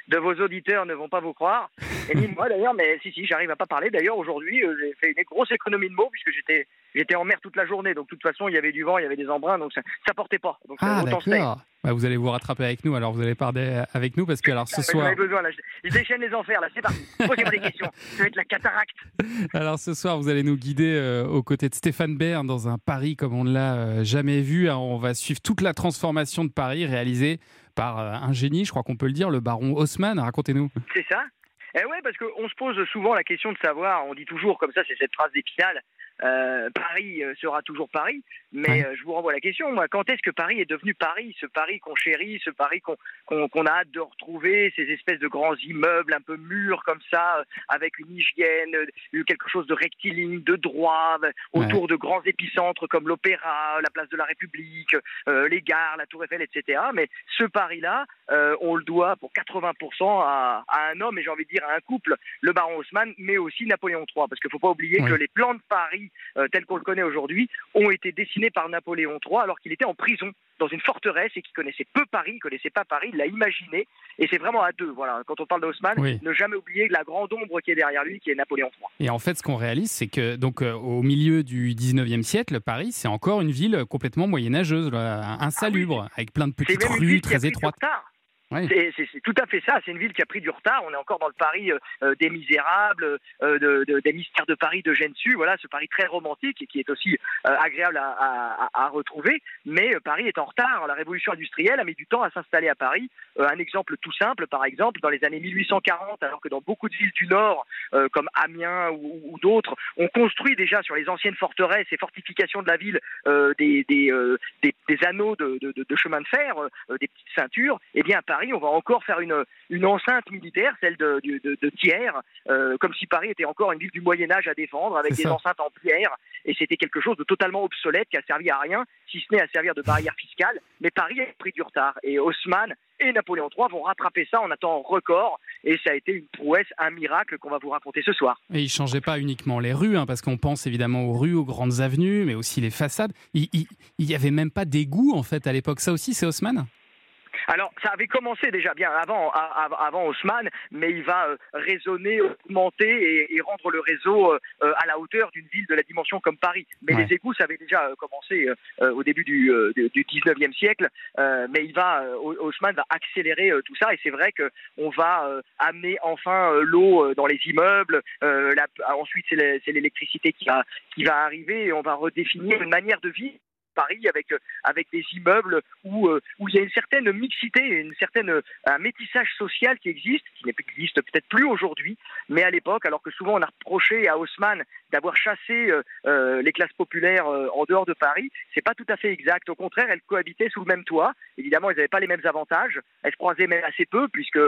De vos auditeurs ne vont pas vous croire. Et ni moi d'ailleurs, mais si, si, j'arrive à pas parler. D'ailleurs, aujourd'hui, euh, j'ai fait une grosse économie de mots puisque j'étais j'étais en mer toute la journée. Donc, de toute façon, il y avait du vent, il y avait des embruns, donc ça, ça portait pas. Donc,
Ah, d'accord. Bah, vous allez vous rattraper avec nous, alors vous allez parler avec nous parce que alors ce
Ah,
soir,
besoin là. Je, je déchaîne les enfers là. C'est parti. Posez-moi des questions. Ça va être la cataracte. <laughs>
alors ce soir vous allez nous guider euh, aux côtés de Stéphane Bern dans un Paris comme on ne l'a euh, jamais vu. Alors, on va suivre toute la transformation de Paris réalisée par euh, un génie, je crois qu'on peut le dire, le baron Haussmann. Racontez-nous.
C'est ça Eh ouais, parce qu'on se pose souvent la question de savoir, on dit toujours comme ça, c'est cette phrase d'épinal, euh, Paris euh, sera toujours Paris, mais
Ouais.
euh, je vous renvoie la question, moi, quand est-ce que Paris est devenu Paris Ce Paris qu'on chérit, ce Paris qu'on a hâte de retrouver, ces espèces de grands immeubles un peu mûrs comme ça, avec une hygiène, quelque chose de rectiligne, de droit, autour de grands épicentres comme l'Opéra, la place de la République, euh, les gares, la Tour Eiffel, etc. Mais ce Paris-là, euh, on le doit pour 80% à, à un homme, et j'ai envie de dire à un couple, le baron Haussmann, mais aussi Napoléon III. Parce qu'il ne faut pas oublier que les plans de Paris, euh, tels qu'on le connaît aujourd'hui, ont été dessinés par Napoléon III alors qu'il était en prison dans une forteresse et qu'il connaissait peu Paris, il connaissait pas Paris, il l'a imaginé, et c'est vraiment à deux. Voilà, quand on parle de Haussmann,
Oui.
ne jamais oublier la grande ombre qui est derrière lui, qui est Napoléon III.
Et en fait, ce qu'on réalise, c'est que donc euh, au milieu du 19e siècle, Paris, c'est encore une ville complètement moyenâgeuse, là, insalubre, avec plein de petites rues très étroites.
C'est- tout à fait ça. C'est une ville qui a pris du retard. On est encore dans le Paris euh, euh, des Misérables, euh, de- de- des mystères de Paris de Gensu. Voilà, ce Paris très romantique et qui est aussi euh, agréable à, retrouver. Mais Paris est en retard. La révolution industrielle a mis du temps à s'installer à Paris. Un exemple tout simple, par exemple, dans les années 1840, alors que dans beaucoup de villes du Nord, comme Amiens ou, d'autres, on construit déjà sur les anciennes forteresses et fortifications de la ville des, anneaux de, de, chemin de fer, des petites ceintures, eh bien à Paris, on va encore faire une, une enceinte militaire, celle de, de, de- de Thiers, euh, comme si Paris était encore une ville du Moyen Âge à défendre, avec des
ça.
enceintes en pierre, et c'était quelque chose de totalement obsolète qui a servi à rien, si ce n'est à servir de barrière fiscale. Mais Paris a pris du retard, et Haussmann et Napoléon III vont rattraper ça en un temps record, et ça a été une prouesse, un miracle qu'on va vous raconter ce soir.
Et il changeait pas uniquement les rues, hein, parce qu'on pense évidemment aux rues, aux grandes avenues, mais aussi les façades. Il, il, il y avait même pas d'égout en fait à l'époque. Ça aussi, c'est Haussmann?
Alors, ça avait commencé déjà bien avant, avant Haussmann, mais il va euh, résonner, augmenter et, et rendre le réseau euh, euh, à la hauteur d'une ville de la dimension comme Paris. Mais
Ouais.
les égouts, ça avait déjà euh, commencé euh, au début du, du du 19e siècle, mais il va, Haussmann va accélérer tout ça, et c'est vrai que on va amener enfin l'eau dans les immeubles. la- ensuite, c'est l'é- c'est l'électricité qui va, qui va arriver, et on va redéfinir une manière de vivre. Paris avec euh, avec des immeubles où euh, où il y a une certaine mixité, une certaine euh, un métissage social qui existe, qui n'existe peut-être plus aujourd'hui, mais à l'époque, alors que souvent on a reproché à Haussmann d'avoir chassé les classes populaires en dehors de Paris, c'est pas tout à fait exact. Au contraire, elles cohabitaient sous le même toit. Évidemment, elles n'avaient pas les mêmes avantages. Elles se croisaient même assez peu puisque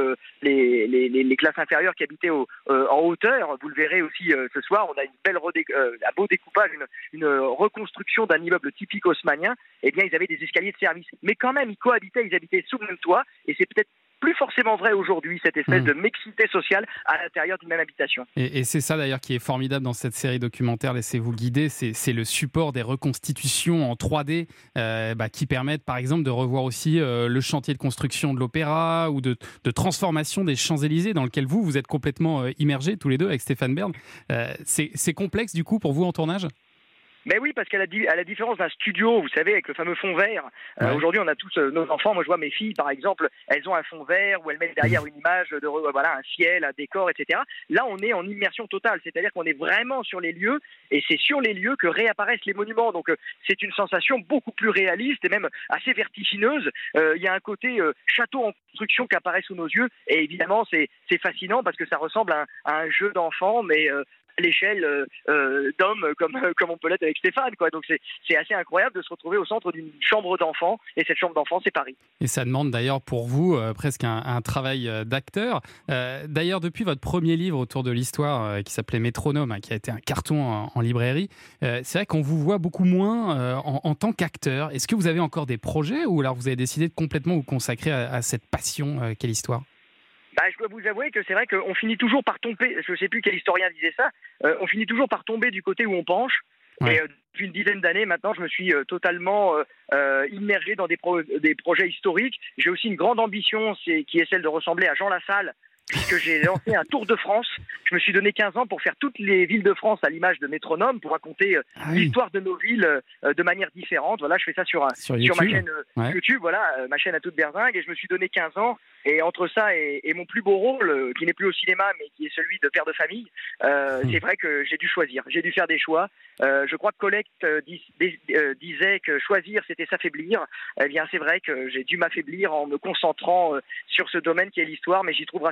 les, classes inférieures qui habitaient en hauteur, vous le verrez aussi ce soir, on a un beau découpage, une, une reconstruction d'un immeuble typique haussmannien. Eh bien, ils avaient des escaliers de service, mais quand même, ils cohabitaient, ils habitaient sous le même toit, et c'est peut-être plus forcément vrai aujourd'hui cette espèce
Mhm.
de mixité sociale à l'intérieur d'une même habitation.
Et, et c'est ça d'ailleurs qui est formidable dans cette série documentaire Laissez-vous guider, c'est le support des reconstitutions en 3D euh, bah, qui permettent par exemple de revoir aussi euh, le chantier de construction de l'opéra ou de, de transformation des Champs-Élysées dans lequel vous, vous êtes complètement euh, immergés tous les deux avec Stéphane Bern. C'est complexe du coup pour vous en tournage?
Mais oui, parce qu'à la, à la différence d'un studio, vous savez, avec le fameux fond vert, euh, aujourd'hui on a tous euh, nos enfants, moi je vois mes filles par exemple, elles ont un fond vert où elles mettent derrière une image de voilà un ciel, un décor, etc. Là on est en immersion totale, c'est-à-dire qu'on est vraiment sur les lieux et c'est sur les lieux que réapparaissent les monuments. Donc euh, c'est une sensation beaucoup plus réaliste et même assez vertigineuse. Il y a un côté château en construction qui apparaît sous nos yeux et évidemment c'est fascinant parce que ça ressemble à un, à un jeu d'enfant mais l'échelle euh, euh, d'hommes comme, comme on peut l'être avec Stéphane. Quoi. Donc c'est assez incroyable de se retrouver au centre d'une chambre d'enfant. Et cette chambre d'enfant, c'est Paris.
Et ça demande d'ailleurs pour vous euh, presque un, travail euh, d'acteur. Euh, d'ailleurs, depuis votre premier livre autour de l'histoire euh, qui s'appelait Métronome, hein, qui a été un carton en, librairie, euh, c'est vrai qu'on vous voit beaucoup moins euh, en, en tant qu'acteur. Est-ce que vous avez encore des projets ou alors vous avez décidé de complètement vous consacrer à, à cette passion euh, qu'est l'histoire?
Bah, je dois vous avouer que c'est vrai qu'on finit toujours par tomber, je ne sais plus quel historien disait ça, euh, on finit toujours par tomber du côté où on penche.
Ouais.
Et euh, depuis une dizaine d'années maintenant, je me suis euh, totalement immergé dans des, pro- des projets historiques. J'ai aussi une grande ambition, c'est qui est celle de ressembler à Jean Lassalle, puisque j'ai lancé un Tour de France. Je me suis donné 15 ans pour faire toutes les villes de France à l'image de métronome, pour raconter euh,
Ah oui.
l'histoire de nos villes euh, de manière différente. Voilà, je fais ça sur, un-
Sur
ma
YouTube.
chaîne euh,
Ouais.
YouTube, voilà, euh, ma chaîne à toute berzingue, et je me suis donné 15 ans. Et entre ça et, et mon plus beau rôle, euh, qui n'est plus au cinéma, mais qui est celui de père de famille, euh,
Hmm.
c'est vrai que j'ai dû choisir. J'ai dû faire des choix. Euh, je crois que Collecte euh, dis- dis- euh, disait que choisir, c'était s'affaiblir. Eh bien, c'est vrai que j'ai dû m'affaiblir en me concentrant euh, sur ce domaine qui est l'histoire, mais j'y trouve,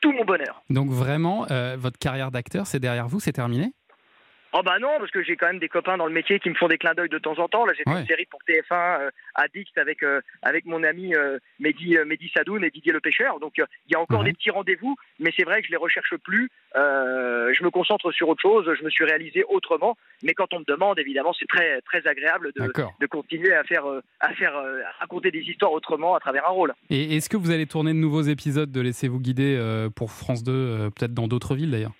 tout mon bonheur.
Donc vraiment, euh, votre carrière d'acteur, c'est derrière vous, c'est terminé?
Oh bah non, parce que j'ai quand même des copains dans le métier qui me font des clins d'œil de temps en temps. Là, j'ai fait
Ouais.
une série pour TF1, euh, Addict, avec euh, avec mon ami euh, Mehdi, Mehdi Sadoun et Didier Le Pêcheur. Donc il y a encore
Ouais.
des petits rendez-vous, mais c'est vrai que je les recherche plus. Je me concentre sur autre chose. Je me suis réalisé autrement. Mais quand on me demande, évidemment, c'est très très agréable de, de continuer à faire à faire à raconter des histoires autrement à travers un rôle.
Et est-ce que vous allez tourner de nouveaux épisodes de Laissez-vous guider pour France 2, euh, peut-être dans d'autres villes d'ailleurs?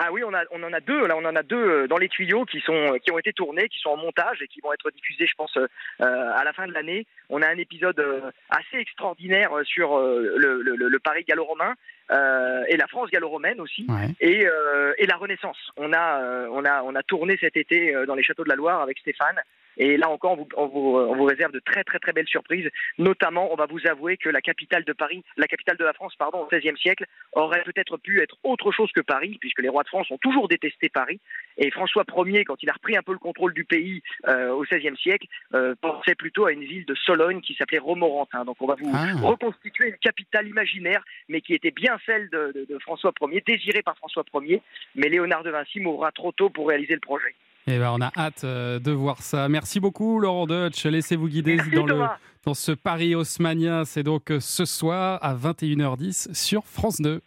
Ah oui, on, a, on en a deux. Là, on en a deux euh, dans les tuyaux qui sont qui ont été tournés, qui sont en montage et qui vont être diffusés, je pense, euh, euh, à la fin de l'année. On a un épisode euh, assez extraordinaire euh, sur euh, le, le- le Paris gallo-romain euh, et la France gallo-romaine aussi.
Ouais.
Et, euh, et la Renaissance. On a, euh, on a, on a tourné cet été euh, dans les châteaux de la Loire avec Stéphane. Et là encore, on vous, on vous, on vous réserve de très très très belles surprises. Notamment, on va vous avouer que la capitale de Paris, la capitale de la France, pardon, au XVIe siècle, aurait peut-être pu être autre chose que Paris, puisque les rois de France ont toujours détesté Paris. Et François Ier, quand il a repris un peu le contrôle du pays euh, au XVIe siècle, euh, pensait plutôt à une ville de Sologne qui s'appelait Romorantin. Donc on va vous
Ah.
reconstituer une capitale imaginaire, mais qui était bien celle de, de- de François Ier, désirée par François Ier. Mais Léonard de Vinci mourra trop tôt pour réaliser le projet.
Eh ben, on a hâte euh, de voir ça. Merci beaucoup, Laurent Deutsch. Laissez-vous guider
Merci,
dans, le, dans ce Paris Haussmania. C'est donc euh, ce soir à 21h10 sur France 2.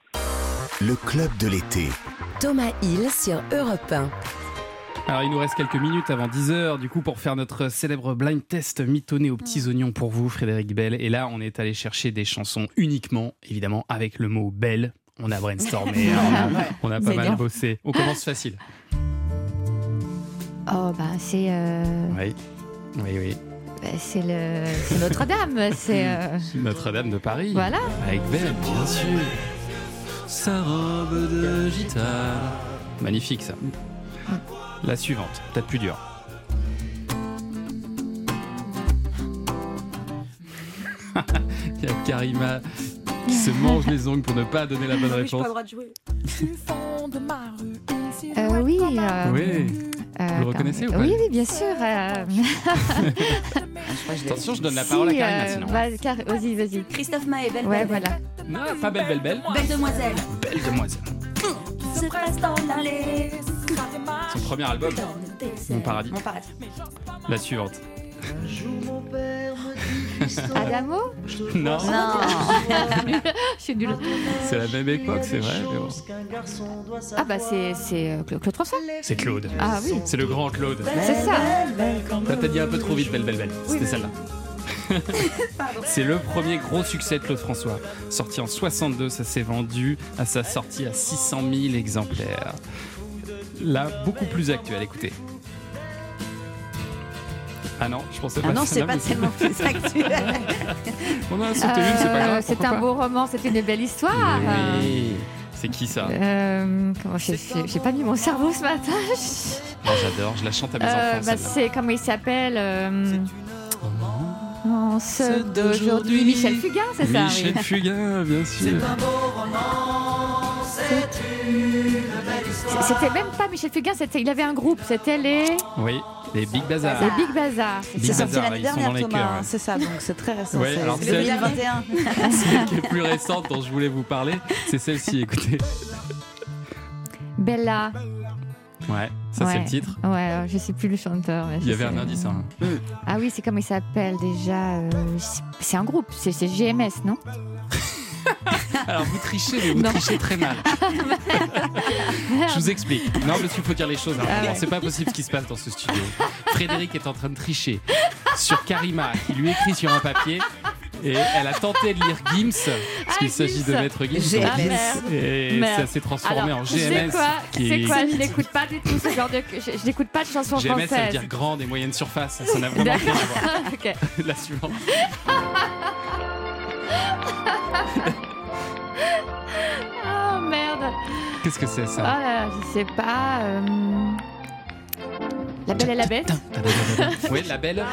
Le club de l'été.
Thomas Hill sur Europe 1.
Alors, il nous reste quelques minutes avant 10h, du coup, pour faire notre célèbre blind test mitonné aux petits oignons pour vous, Frédéric Bell. Et là, on est allé chercher des chansons uniquement, évidemment, avec le mot belle. On a brainstormé, <laughs> on a, on a pas mal
bien.
bossé. On commence facile.
Oh, bah, c'est. euh,
Oui, oui, oui.
Bah, c'est le, Notre-Dame. <laughs> C'est euh,
Notre-Dame de Paris.
Voilà.
Avec Belle, bien sûr. Sa robe de gitane. Magnifique ça. La suivante, peut-être plus dure. <laughs> Il y a Karima qui se mange les ongles pour ne pas donner la bonne réponse.
droit de jouer. <laughs>
euh, oui. euh,
Oui.
Euh,
Vous le reconnaissez ou pas
Oui, oui, bien sûr. euh, <laughs> <laughs>
Attention, je donne la parole à
euh,
sinon.
vas- Car- Vas-y, vas-y.
Christophe Maé, belle,
Ouais,
belle,
voilà.
Non, pas belle, belle, belle.
belle demoiselle.
Belle demoiselle.
Se presse dans l'allée.
Son premier album, Mon paradis.
Mon paradis.
La suivante. <laughs>
Adamo
Non, <laughs> c'est la même époque, c'est vrai. mais bon.
Ah bah c'est c'est euh, Cla- Claude François.
C'est Claude.
Ah oui.
C'est le grand Claude.
C'est ça.
T'as peut-être dit un peu trop vite, belle, belle, belle. C'était celle-là. <laughs> C'est le premier gros succès de Claude François. Sorti en 62, ça s'est vendu à sa sortie à 600 000 exemplaires. Là, beaucoup plus actuel, écoutez. Ah non, je pensais pas
Ah non, c'est pas tellement plus actuel. <laughs>
On a sauté une, c'est pas grave.
C'est un
pas
beau roman, c'est une belle histoire.
Oui. C'est qui ça
Euh, comment j'ai fait J'ai pas mis mon cerveau ce matin.
Oh, <laughs> J'adore, je la chante à mes
Euh,
enfants.
bah, c'est comment il s'appelle euh, En ce d'aujourd'hui, Michel Fugain, c'est ça
Michel
oui.
Fugain, bien sûr.
C'était même pas Michel Fugain, il avait un groupe, c'était les
Oui, les Big Bazaar.
les Big Bazaar.
Big
C'est sorti l'année
ils sont dans
dernière,
les
Thomas. C'est ça, donc c'est très récent.
Ouais,
c'est
alors
c'est
c'est-
2021. <laughs>
Celle qui est plus récente dont je voulais vous parler, c'est celle-ci, écoutez.
Bella.
Ouais, ça c'est le titre.
Ouais, euh, je sais plus le chanteur. mais
Il y avait un indice. Hein.
Ah oui, c'est comment il s'appelle déjà euh, c'est- un groupe, c'est GMS, non? <laughs>
Alors vous trichez, mais vous
Non.
trichez très mal. <laughs> Je vous explique. Non, parce qu'il faut dire les choses. hein.
Ah ouais.
C'est pas possible ce qui se passe dans ce studio. Frédéric est en train de tricher sur Karima, qui lui écrit sur un papier. Et elle a tenté de lire Gims, parce qu'il
Ah,
s'agit de. Maître Gims.
GMS.
Gims. Et
Merde.
ça s'est transformé
Alors,
en GMS.
quoi C'est
est-
quoi Je n'écoute pas du tout ce genre de. Je, je n'écoute pas de chansons
GMS, ça veut
françaises.
dire grande et moyenne surface. Ça n'a vraiment rien à voir. <laughs> La suivante. Qu'est-ce que c'est ça
là là, je sais pas. euh, La Belle et la Bête
Oui, la belle.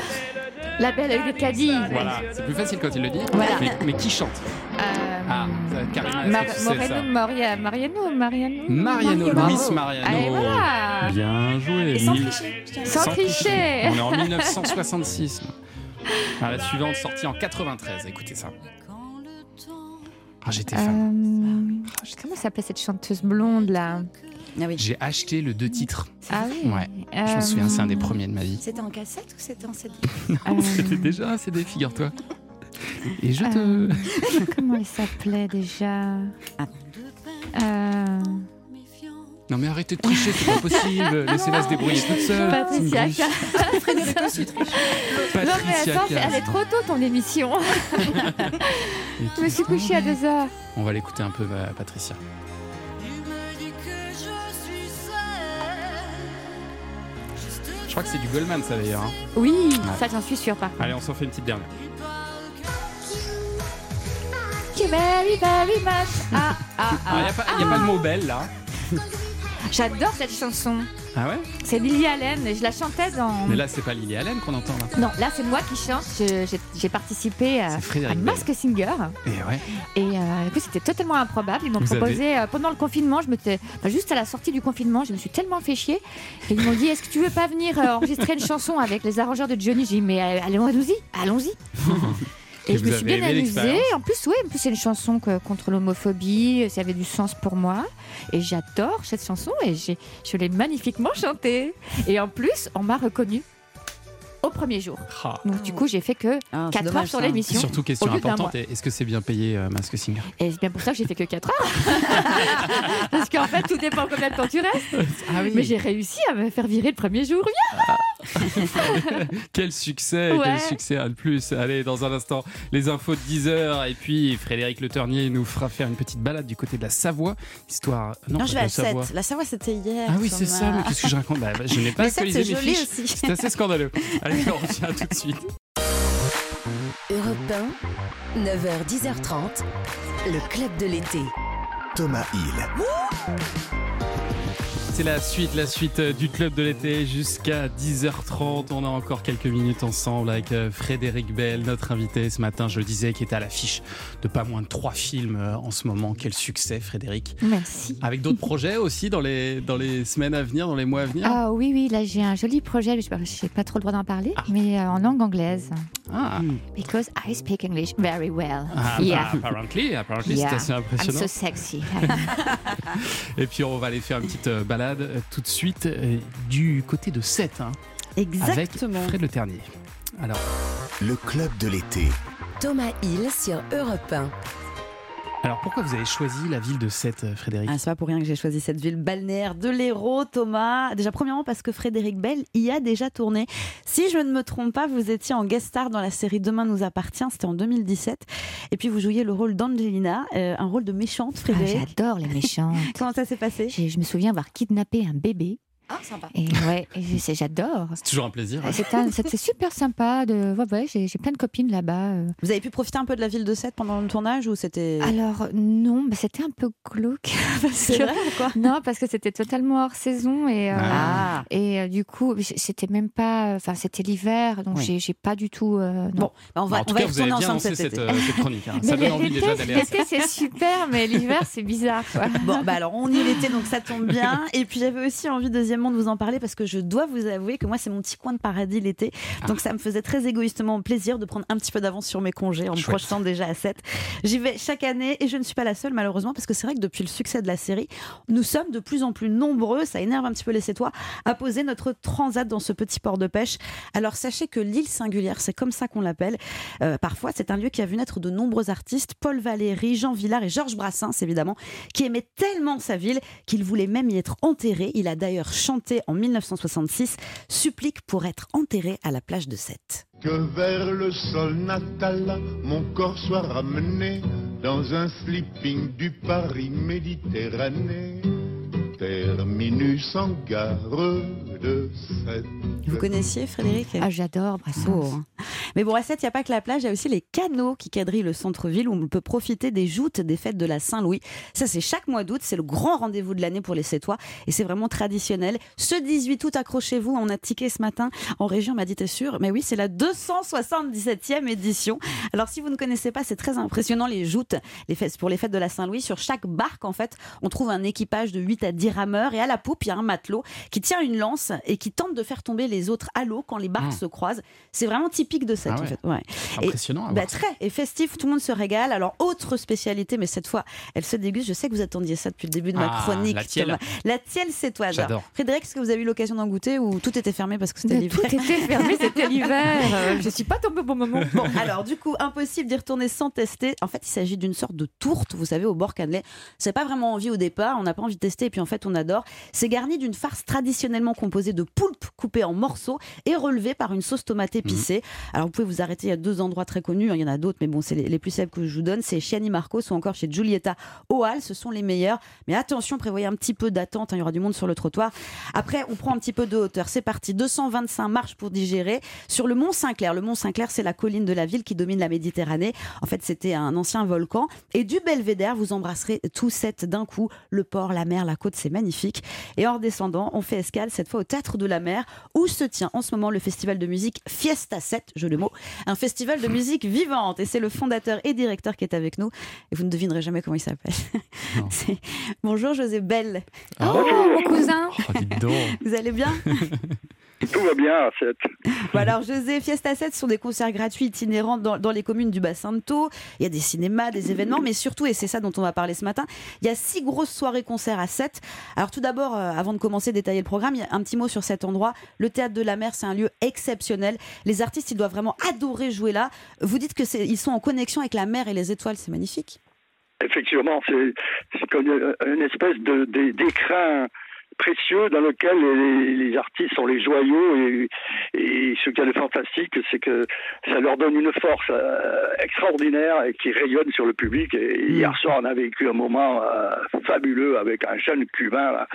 La Belle avec des caddies.
Voilà, c'est plus facile quand il le dit.
Voilà.
Mais, mais qui chante
Euh,
Ah, ça, Karima,
Mar-
est-ce que tu sais ça
Moreno, Maria- Mariano, Mariano.
Mariano. Luis Mariano.
Allez, voilà.
Bien joué.
Et sans
Mille-
tricher, je tiens à dire. Sans tricher.
On est en 1966. Ah, la suivante, sortie en 93. Écoutez ça. Ah, j'étais fan.
Euh, comment s'appelait cette chanteuse blonde là
J'ai acheté le deux titres.
Ah oui.
Ouais. Je me souviens, c'est un des premiers de ma vie.
C'était en cassette ou c'était en CD <laughs>
Non, C'était déjà un CD, figure-toi. Et je te.
Euh, <laughs> comment elle s'appelait déjà? Euh,
Non, mais arrêtez de tricher, c'est pas possible. <laughs> Laissez-la se débrouiller toute seule.
Patricia. <laughs>
Frédéric aussi triche.
Non mais attends, elle est trop tôt ton émission. Je me suis couchée à 2 heures.
On va l'écouter un peu, Patricia. Je crois que c'est du Goldman, ça d'ailleurs. hein.
Oui,
Ouais.
ça j'en suis sûre par contre.
Allez, on s'en fait une petite dernière.
Very, very much. Ah, ah,
Il
ah.
n'y a, pas- y a pas le mot belle là. <laughs>
J'adore cette chanson.
Ah ouais
C'est Lily Allen je la chantais dans.
Mais là, c'est pas Lily Allen qu'on entend là.
Non, là c'est moi qui chante. J'ai participé à,
Frédéric
à
Bell.
Mask Singer.
Et ouais.
Et euh, du coup, c'était totalement improbable. Ils m'ont proposé euh, pendant le confinement, je me enfin, juste à la sortie du confinement, je me suis tellement fait chier. Et ils m'ont dit Est-ce que tu veux pas venir euh, enregistrer une chanson avec les arrangeurs de Johnny? J'ai dit Mais euh, allons- allons-y, allons-y. <laughs>
Et
Et je me suis bien amusée. En plus, oui, en plus c'est une chanson que- contre l'homophobie. Ça avait du sens pour moi. Et j'adore cette chanson et j'ai- je l'ai magnifiquement chantée. Et en plus, on m'a reconnue au premier jour.
Ah.
Donc du coup, j'ai fait que
Ah,
4 heures
dommage,
sur l'émission.
Surtout, question importante, est-ce que c'est bien payé euh, Mask Singer?
Et c'est bien pour ça que j'ai fait que 4 heures. <laughs> Parce qu'en fait, tout dépend combien de temps tu restes.
Ah oui.
Mais j'ai réussi à me faire virer le premier jour. <laughs>
Quel succès,
Ouais.
quel succès un de plus. Allez, dans un instant, les infos de 10h. Et puis, Frédéric Le Ternier nous fera faire une petite balade du côté de la Savoie. Histoire.
Non,
pas
je
de
vais à
Savoie.
7. La Savoie, c'était hier.
Ah oui, c'est ça, mais qu'est-ce que je raconte? Bah, Je n'ai <laughs> pas actualisé
c'est
mes
joli
fiches.
aussi.
C'est assez scandaleux. Allez, on revient tout de suite.
Europe 1, 9h, 10h30, le club de l'été.
Thomas Hill.
C'est la suite, la suite euh, du club de l'été jusqu'à 10h30. On a encore quelques minutes ensemble avec euh, Frédéric Bell, notre invité ce matin, je le disais, qui est à l'affiche de pas moins de trois films euh, en ce moment. Quel succès, Frédéric.
Merci.
Avec d'autres projets aussi dans les, dans les semaines à venir, dans les mois à venir
Ah oui, oui, là j'ai un joli projet, je n'ai pas trop le droit d'en parler, mais euh, en langue anglaise.
Ah,
Because I speak English very well.
Ah,
yeah.
bah, apparently, apparently
Yeah.
c'est assez
I'm
impressionnant.
so sexy. <laughs>
Et puis on va aller faire une petite euh, balade euh, tout de suite euh, du côté de Sète, hein,
Exactement.
avec Fred Le Ternier. Alors,
Le club de l'été.
Thomas Hill sur Europe 1.
Alors pourquoi vous avez choisi la ville de Sète, euh, Frédéric
Ah, c'est pas pour rien que j'ai choisi cette ville balnéaire de l'Hérault, Thomas. Déjà, premièrement, parce que Frédéric Bell y a déjà tourné. Si je ne me trompe pas, vous étiez en guest star dans la série Demain nous appartient, c'était en 2017. Et puis, vous jouiez le rôle d'Angelina, euh, un rôle de méchante,
Ah,
Frédéric.
J'adore les <laughs> méchantes.
Comment ça s'est passé?
Je me souviens avoir kidnappé un bébé.
Ah, sympa.
Et ouais, j'adore.
C'est toujours un plaisir. hein.
C'était super sympa. De... Ouais, ouais, j'ai j'ai plein de copines là-bas. euh.
Vous avez pu profiter un peu de la ville de Sète pendant le tournage ou c'était.
Alors non, bah, c'était un peu glauque. <laughs> parce
C'est
que-
vrai ou quoi?
Non, parce que c'était totalement hors saison et, euh,
Ah.
et euh, du coup, c'était même pas. Enfin, c'était l'hiver, donc
Oui.
j'ai- pas du tout. euh, non.
Bon, bah, on va,
en tout
on va
cas, vous avez bien lancé cette, euh, chronique. hein. <laughs> Ça donne envie
l'été,
déjà d'aller à
L'été, c'est super, mais l'hiver, c'est bizarre. Quoi.
Bon, bah alors on y était, donc ça tombe bien. <laughs> Et puis j'avais aussi envie, de vous en parler parce que je dois vous avouer que moi, c'est mon petit coin de paradis l'été. Donc ça me faisait très égoïstement plaisir de prendre un petit peu d'avance sur mes congés en me projetant déjà à 7. J'y vais chaque année et je ne suis pas la seule, malheureusement, parce que c'est vrai que depuis le succès de la série, nous sommes de plus en plus nombreux, ça énerve un petit peu les Sétois, à poser notre transat dans ce petit port de pêche. Alors sachez que l'île singulière, c'est comme ça qu'on l'appelle. Euh, parfois, c'est un lieu qui a vu naître de nombreux artistes, Paul Valéry, Jean Villard et Georges Brassens, évidemment, qui aimait tellement sa ville qu'il voulait même y être enterré. Il a d'ailleurs chanté en 1966 Supplique pour être enterré à la plage de Sète.
Que vers le sol natal, mon corps soit ramené dans un sleeping du Paris Méditerranée. Terminus en gare de Sète.
Vous connaissiez Frédéric?
Ah, j'adore Brassens.
Hein. Mais bon, à Sète, il n'y a pas que la plage, il y a aussi les canaux qui quadrillent le centre-ville où on peut profiter des joutes des fêtes de la Saint-Louis. Ça, c'est chaque mois d'août, c'est le grand rendez-vous de l'année pour les Sétois et c'est vraiment traditionnel. Ce 18 août, accrochez-vous, on a tiqué ce matin en région, on m'a dit, t'es sûr? Mais oui, c'est la 277e édition. Alors, si vous ne connaissez pas, c'est très impressionnant les joutes les fêtes, pour les fêtes de la Saint-Louis. Sur chaque barque, en fait, on trouve un équipage de 8 à 10 rameurs et à la poupe, il y a un matelot qui tient une lance et qui tente de faire tomber les autres à l'eau quand les barques
Mmh.
se croisent. C'est vraiment typique de
Ah
en
ouais.
fait. Ouais.
Impressionnant
Et, bah, très et festif, tout le monde se régale. Alors autre spécialité, mais cette fois, elle se déguste. Je sais que vous attendiez ça depuis le début de ma
Ah,
chronique.
la tielle.
La tielle, c'est toi.
J'adore.
Frédéric, est-ce que vous avez eu l'occasion d'en goûter ou tout était fermé parce que c'était l'hiver?
Tout était fermé, c'était <laughs> l'hiver. Euh, Je suis pas tombée au bon moment.
Bon, alors du coup, impossible d'y retourner sans tester. En fait, il s'agit d'une sorte de tourte, vous savez, au bord cannelé. C'est pas vraiment envie au départ, on n'a pas envie de tester, et puis en fait, on adore. C'est garni d'une farce traditionnellement composée de poulpe coupée en morceaux et relevée par une sauce tomate épicée. Alors, vous pouvez vous arrêter, a deux endroits très connus, hein, il y en a d'autres, mais bon, c'est les, plus célèbres que je vous donne. C'est chez Annie Marcos ou encore chez Giulietta Oal, ce sont les meilleurs. Mais attention, prévoyez un petit peu d'attente, hein, il y aura du monde sur le trottoir. Après, on prend un petit peu de hauteur. C'est parti, 225 marches pour digérer. Sur le Mont Saint-Clair, le Mont Saint-Clair, c'est la colline de la ville qui domine la Méditerranée. En fait, c'était un ancien volcan. Et du Belvédère, vous embrasserez tout cette d'un coup. Le port, la mer, la côte, c'est magnifique. Et en redescendant, on fait escale cette fois au Théâtre de la Mer, où se tient en ce moment le festival de musique Fiesta 7, jeu de mots, un festival de musique vivante. Et c'est le fondateur et directeur qui est avec nous. Et vous ne devinerez jamais comment il s'appelle. <laughs> Bonjour José Belle.
Oh, mon cousin.
Oh.
Vous allez bien?
Tout va bien. <laughs>
Bon, alors, José, Fiesta 7 ce sont des concerts gratuits itinérants dans, les communes du bassin de Thau. Il y a des cinémas, des événements, mais surtout, et c'est ça dont on va parler ce matin, il y a six grosses soirées-concerts à 7. Alors, tout d'abord, euh, avant de commencer à détailler le programme, un petit mot sur cet endroit. Le théâtre de la mer, c'est un lieu exceptionnel. Les artistes, ils doivent vraiment adorer jouer là. Vous dites qu'ils sont en connexion avec la mer et les étoiles, c'est magnifique.
Effectivement, c'est comme une espèce de précieux dans lequel les, les artistes sont les joyaux et, et ce qu'il y a de fantastique, c'est que ça leur donne une force euh, extraordinaire et qui rayonne sur le public. Et hier soir, on a vécu un moment euh, fabuleux avec un jeune cubain là,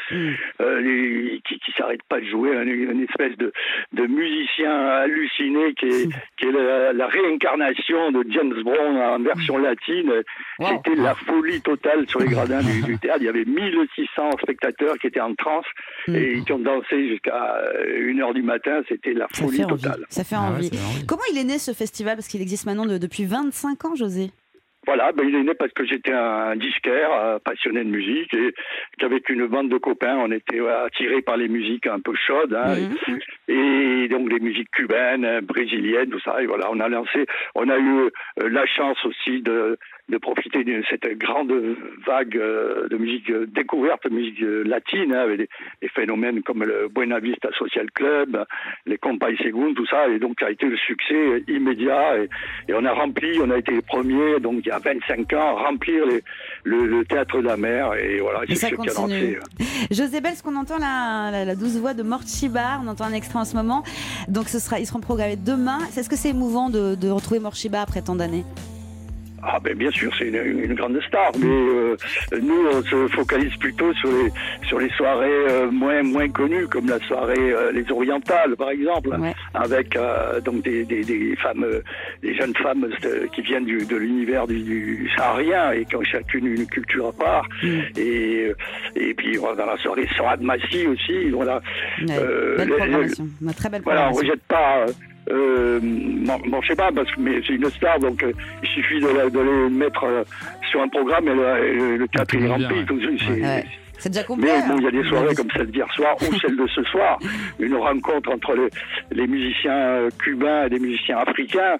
euh, les- qui, qui s'arrête pas de jouer, une, une espèce de, de musicien halluciné qui est, qui est la, la réincarnation de James Brown en version latine. C'était la folie totale sur les gradins du, du théâtre. Il y avait 1600 spectateurs qui étaient en transe et qui ont dansé jusqu'à 1h du matin. C'était la
Ça
folie
envie.
totale.
Ça fait
Ah
envie. Comment il est né ce festival? Parce qu'il existe maintenant de- depuis 25 ans, José.
Voilà, ben il est né parce que j'étais un disquaire, euh, passionné de musique, et qu'avec une bande de copains, on était euh, attirés par les musiques un peu chaudes, hein, et, et donc les musiques cubaines, euh, brésiliennes, tout ça. Et voilà, on a lancé, on a eu euh, la chance aussi de, de profiter de cette grande vague euh, de musique euh, découverte, de musique euh, latine, hein, avec des, des phénomènes comme le Buena Vista Social Club, les Compay Segun, tout ça, et donc ça a été le succès immédiat, et, et on a rempli, on a été les premiers, donc il y a 25 ans, à remplir les- le, le théâtre de la mer, et voilà, c'est ce qui a lancé.
José Bell, ce qu'on entend la, la, la douce voix de Mort Chiba, on entend un extrait en ce moment. Donc ce sera, ils seront programmés demain. Est-ce que c'est émouvant de, de retrouver Mort Chiba après tant d'années?
Ah ben bien sûr, c'est une, une grande star, mais euh, nous on se focalise plutôt sur les sur les soirées euh, moins moins connues, comme la soirée euh, les orientales par exemple, avec euh, donc des, des, des femmes, des jeunes femmes qui viennent du, de l'univers du, du saharien et qui ont chacune une culture à part. Et euh, et puis on va dans la soirée Sorad Massi aussi, voilà. Euh,
Belle programmation. Une très belle
voilà, on
programmation.
rejette pas. Euh, bon, bon, je sais pas, parce que mais c'est une star, donc euh, il suffit de, la- de les mettre euh, sur un programme et le, et le- le théâtre est rempli.
Ouais. C'est déjà complet.
Mais bon, il y a des
hein.
soirées comme celle d'hier soir ou <laughs> celle de ce soir, une rencontre entre les, les musiciens euh, cubains et les musiciens africains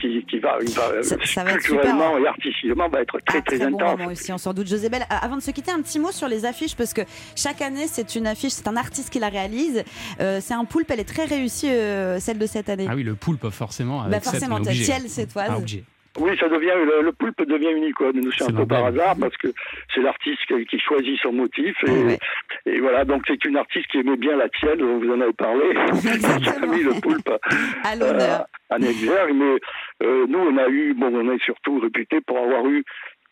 qui, qui va, va,
Ça- ça va être
culturellement
super.
et artistiquement va être très très,
Très bon
intense.
aussi, on s'en doute. José Bell, euh, avant de se quitter, un petit mot sur les affiches, parce que chaque année, c'est une affiche, c'est un artiste qui la réalise. Euh, c'est un poulpe, elle est très réussie, euh, celle de cette année.
Ah oui, le poulpe, forcément.
Bah
Avec sept,
forcément. Thiel, c'est toi.
Ah.
Oui, ça devient le, le poulpe devient une icône. Nous, c'est un peu par hasard parce que c'est l'artiste qui, qui choisit son motif et, et voilà. Donc c'est une artiste qui aimait bien la tienne. Vous en avez parlé. <laughs> qui a mis le poulpe
à l'honneur.
en exergue. Mais euh, nous, on a eu, bon, on est surtout réputé pour avoir eu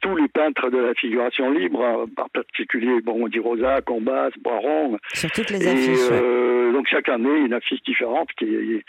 tous les peintres de la figuration libre, par particulier, bon, on dit Rosa, Combas, Boiron.
Sur toutes les
Et,
affiches, ouais.
euh, Donc chaque année, une affiche différente, qui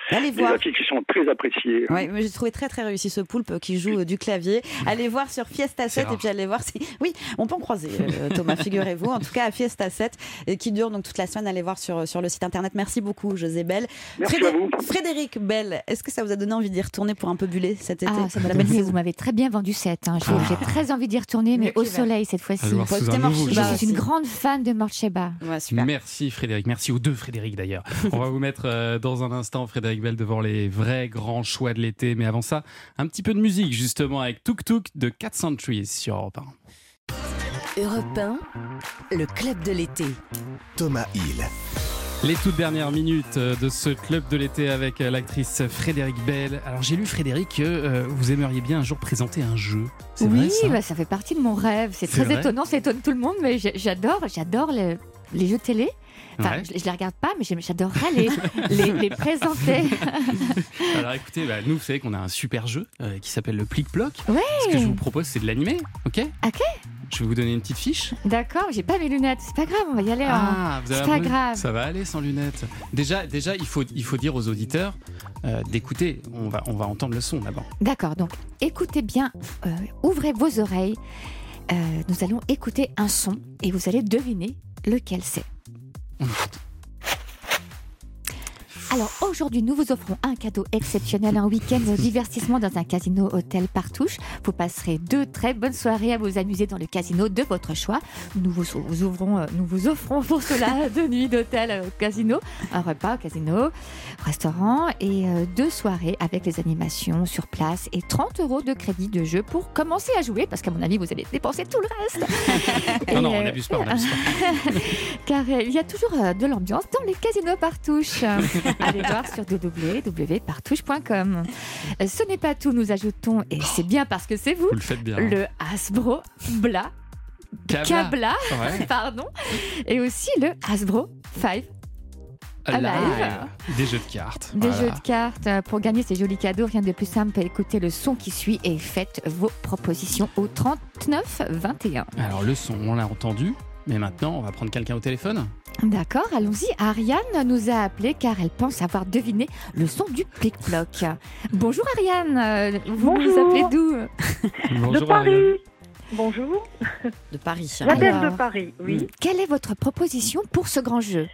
Allez
des
voir.
affiches qui sont très appréciées.
Oui, mais j'ai trouvé très très réussi ce poulpe qui joue euh, du clavier. <laughs> Allez voir sur Fiesta 7 et puis allez voir si. Oui, on peut en croiser, euh, Thomas, figurez-vous. En tout cas, à Fiesta 7, et qui dure donc toute la semaine. Allez voir sur, sur le site internet. Merci beaucoup, José Bell.
Merci
Frédé-
à vous.
Frédéric Bell, est-ce que ça vous a donné envie d'y retourner pour un peu buller cet été?
Ah, ça
La belle
vous m'avez très bien vendu cette. hein. J'ai
Ah.
j'ai très envie d'y retourner, mais au soleil cette fois-ci. Je suis une grande fan de Morcheba.
Merci Frédéric, merci aux deux Frédéric d'ailleurs. <laughs> On va vous mettre euh, dans un instant Frédéric Bell devant les vrais grands choix de l'été, mais avant ça, un petit peu de musique justement avec Tuk Tuk de 4 Centuries sur Europe 1.
Europe 1, le club de l'été.
Thomas Hill.
Les toutes dernières minutes euh, de ce club de l'été avec euh, l'actrice Frédéric Bell. Alors j'ai lu Frédéric que euh, vous aimeriez bien un jour présenter un jeu.
Oui,
vrai ça
bah, ça fait partie de mon rêve. C'est très étonnant, ça étonne tout le monde, mais j'adore, j'adore le- les jeux télé. Enfin,
Ouais.
je, je les regarde pas, mais j'adorerais les, les, les présenter. <laughs>
Alors écoutez, bah, nous vous savez qu'on a un super jeu euh, qui s'appelle le Plic-Ploc.
Ouais.
Ce que je vous propose c'est de l'animer, ok?
Ok.
Je vais vous donner une petite fiche.
D'accord, j'ai pas mes lunettes. C'est pas grave, on va y aller. hein.
Ah, avez
C'est pas grave.
Ça va aller sans lunettes. Déjà, déjà il, faut, il faut dire aux auditeurs euh, d'écouter. On va, on va entendre le son d'abord.
D'accord, donc écoutez bien, euh, ouvrez vos oreilles. Euh, nous allons écouter un son et vous allez deviner lequel c'est. うん。Alors aujourd'hui, nous vous offrons un cadeau exceptionnel, un week-end de <laughs> divertissement dans un casino hôtel Partouche. Vous passerez deux très bonnes soirées à vous amuser dans le casino de votre choix. Nous vous, ouvrons, euh, nous vous offrons pour cela <laughs> deux nuits d'hôtel euh, au casino, un repas au casino, restaurant et euh, deux soirées avec les animations sur place et 30 euros de crédit de jeu pour commencer à jouer parce qu'à mon avis, vous allez dépenser tout le reste. <laughs>
Non, non, on
euh,
n'abuse pas, on n'abuse pas.
car euh, il y a toujours euh, de l'ambiance dans les casinos Partouche. Allez voir sur www.partouche.com. Euh, Ce n'est pas tout, nous ajoutons, et c'est bien parce que c'est vous,
Vous le faites bien. hein.
le Hasbro Bla
Cabla. Ouais. <laughs>
pardon, et aussi le Hasbro 5 Alive.
Live. Des jeux de cartes.
Des
Voilà.
jeux de cartes euh, pour gagner ces jolis cadeaux. Rien de plus simple. Écoutez le son qui suit et faites vos propositions au 39 21.
Alors le son, on l'a entendu, mais maintenant on va prendre quelqu'un au téléphone.
D'accord, allons-y. Ariane nous a appelé car elle pense avoir deviné le son du plic-ploc. Bonjour Ariane, vous nous
Bonjour.
appelez d'où?
De Paris. Bonjour.
De Paris.
J'appelle
Alors,
de Paris, oui.
Quelle est votre proposition pour ce grand jeu?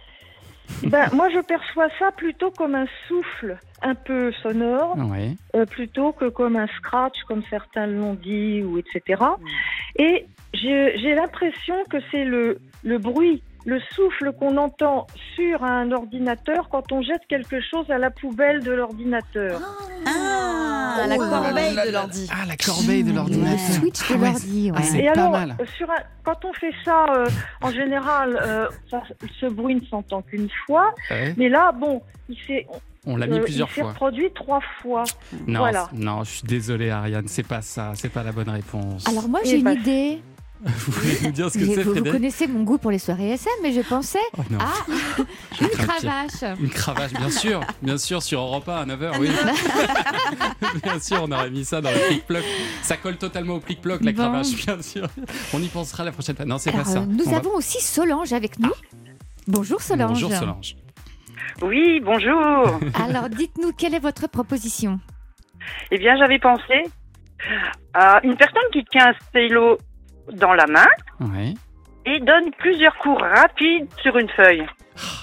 Ben, moi, je perçois ça plutôt comme un souffle un peu sonore,
Ouais.
euh, plutôt que comme un scratch, comme certains l'ont dit, ou etc.
Mm.
Et j'ai j'ai l'impression que c'est le, le bruit, le souffle qu'on entend sur un ordinateur quand on jette quelque chose à la poubelle de l'ordinateur.
Ah, la
Oh là
corbeille de
là
l'ordi.
Ah, la corbeille de l'ordinateur.
Le switch de
Ah ouais,
l'ordi,
ah,
Et
pas
alors,
mal.
euh, sur un- quand on fait ça, euh, en général, euh, ça- ce bruit ne s'entend qu'une fois.
Ouais.
Mais là, bon, il s'est,
On l'a mis
euh,
plusieurs
il s'est
fois.
reproduit trois fois.
Non,
voilà.
non, je suis désolé Ariane, c'est pas ça, c'est pas la bonne réponse.
Alors moi
Eh
j'ai une
ben,
idée.
Vous voulez nous dire ce que c'est
vous, vous
Frédéric
connaissez mon goût pour les soirées SM, mais je pensais
Oh
à <laughs>
Je
une cravache.
Une cravache, bien sûr, bien sûr, sur Europe 1 à 9h, oui. <laughs> bien sûr, on aurait mis ça dans le plic-ploc. Ça colle totalement au plic-ploc, la
Bon.
cravache, bien sûr. On y pensera la prochaine fois. Non, c'est pas ça.
euh, nous
On va-
avons aussi Solange avec nous. Bonjour Solange.
Bonjour Solange.
Oui, bonjour. <laughs>
Alors dites-nous quelle est votre proposition?
Eh bien, j'avais pensé à une personne qui tient un stylo dans la main et donne plusieurs coups rapides sur une feuille.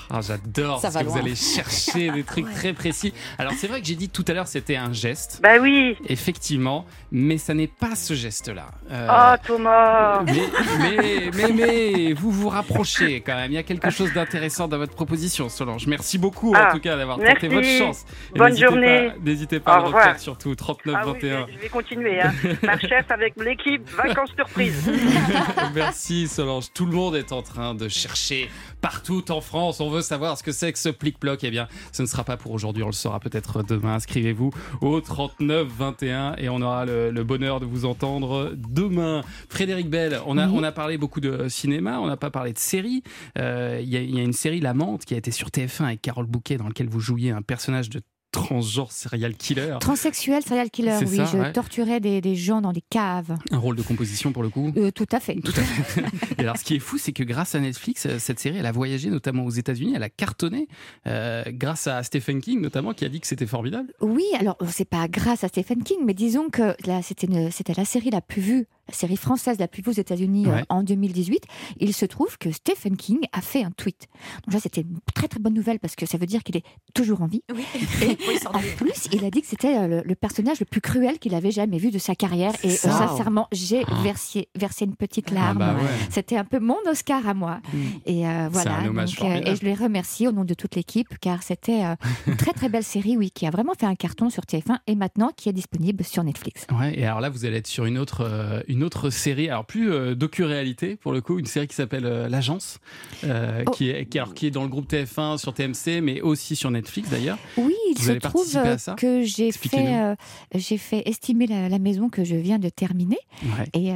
Ah, j'adore parce que vous allez chercher des trucs très précis. Alors, c'est vrai que j'ai dit tout à l'heure c'était un geste.
Bah oui.
Effectivement, mais ça n'est pas ce geste-là. Euh,
Oh, Thomas.
mais, mais, mais, mais, vous vous rapprochez quand même. Il y a quelque chose d'intéressant dans votre proposition, Solange. Merci beaucoup
Ah,
en tout cas d'avoir tenté votre chance. Et
Bonne
n'hésitez
journée.
pas- N'hésitez pas à refaire surtout. 39
Ah oui,
21.
je vais continuer. Hein. Ma chef avec l'équipe Vacances Surprises. <laughs>
Merci Solange. Tout le monde est en train de chercher partout en France. On veut savoir ce que c'est que ce plic-ploc. Eh bien, ce ne sera pas pour aujourd'hui. On le saura peut-être demain. Inscrivez-vous au 39 21 et on aura le, le bonheur de vous entendre demain. Frédéric Bell, on a,
Oui.
on a parlé beaucoup de cinéma. On n'a pas parlé de séries. Euh, Il y, a- il y a une série La Menthe qui a été sur TF1 avec Carole Bouquet dans laquelle vous jouiez un personnage de transgenre serial killer.
Transsexuel, serial killer, oui.
ça,
je
ouais.
torturais des, des gens dans des caves.
Un rôle de composition pour le coup.
Euh, tout à fait.
Tout à fait. Et alors, ce qui est fou, c'est que grâce à Netflix, euh, cette série, elle a voyagé notamment aux États-Unis, elle a cartonné, euh, grâce à Stephen King notamment, qui a dit que c'était formidable.
Oui, alors c'est pas grâce à Stephen King, mais disons que là, c'était une- c'était la série la plus vue, la série française la plus vue aux États-Unis euh,
Ouais.
en 2018. Il se trouve que Stephen King a fait un tweet. Donc là, c'était une très très bonne nouvelle parce que ça veut dire qu'il est toujours en vie. <laughs> Et en plus, il a dit que c'était euh, le, le personnage le plus cruel qu'il avait jamais vu de sa carrière. Et euh,
Ça.
sincèrement, j'ai versé, versé une petite larme.
bah ouais.
C'était un peu mon Oscar à moi. Et euh,
C'est
voilà.
un hommage
donc, euh, et je les remercie au nom de toute l'équipe car c'était euh, une très très belle série, oui, qui a vraiment fait un carton sur TF1 et maintenant qui est disponible sur Netflix.
Ouais, et alors là, vous allez être sur une autre, euh, une autre série, alors plus euh, docu-réalité pour le coup, une série qui s'appelle euh, L'Agence, euh,
Oh.
qui, est, qui, alors, qui est dans le groupe TF1 sur TMC, mais aussi sur Netflix d'ailleurs.
Oui, il
Vous
se trouve euh,
ça?
que j'ai fait, j'ai fait estimer la, la maison que je viens de terminer.
Ouais.
Et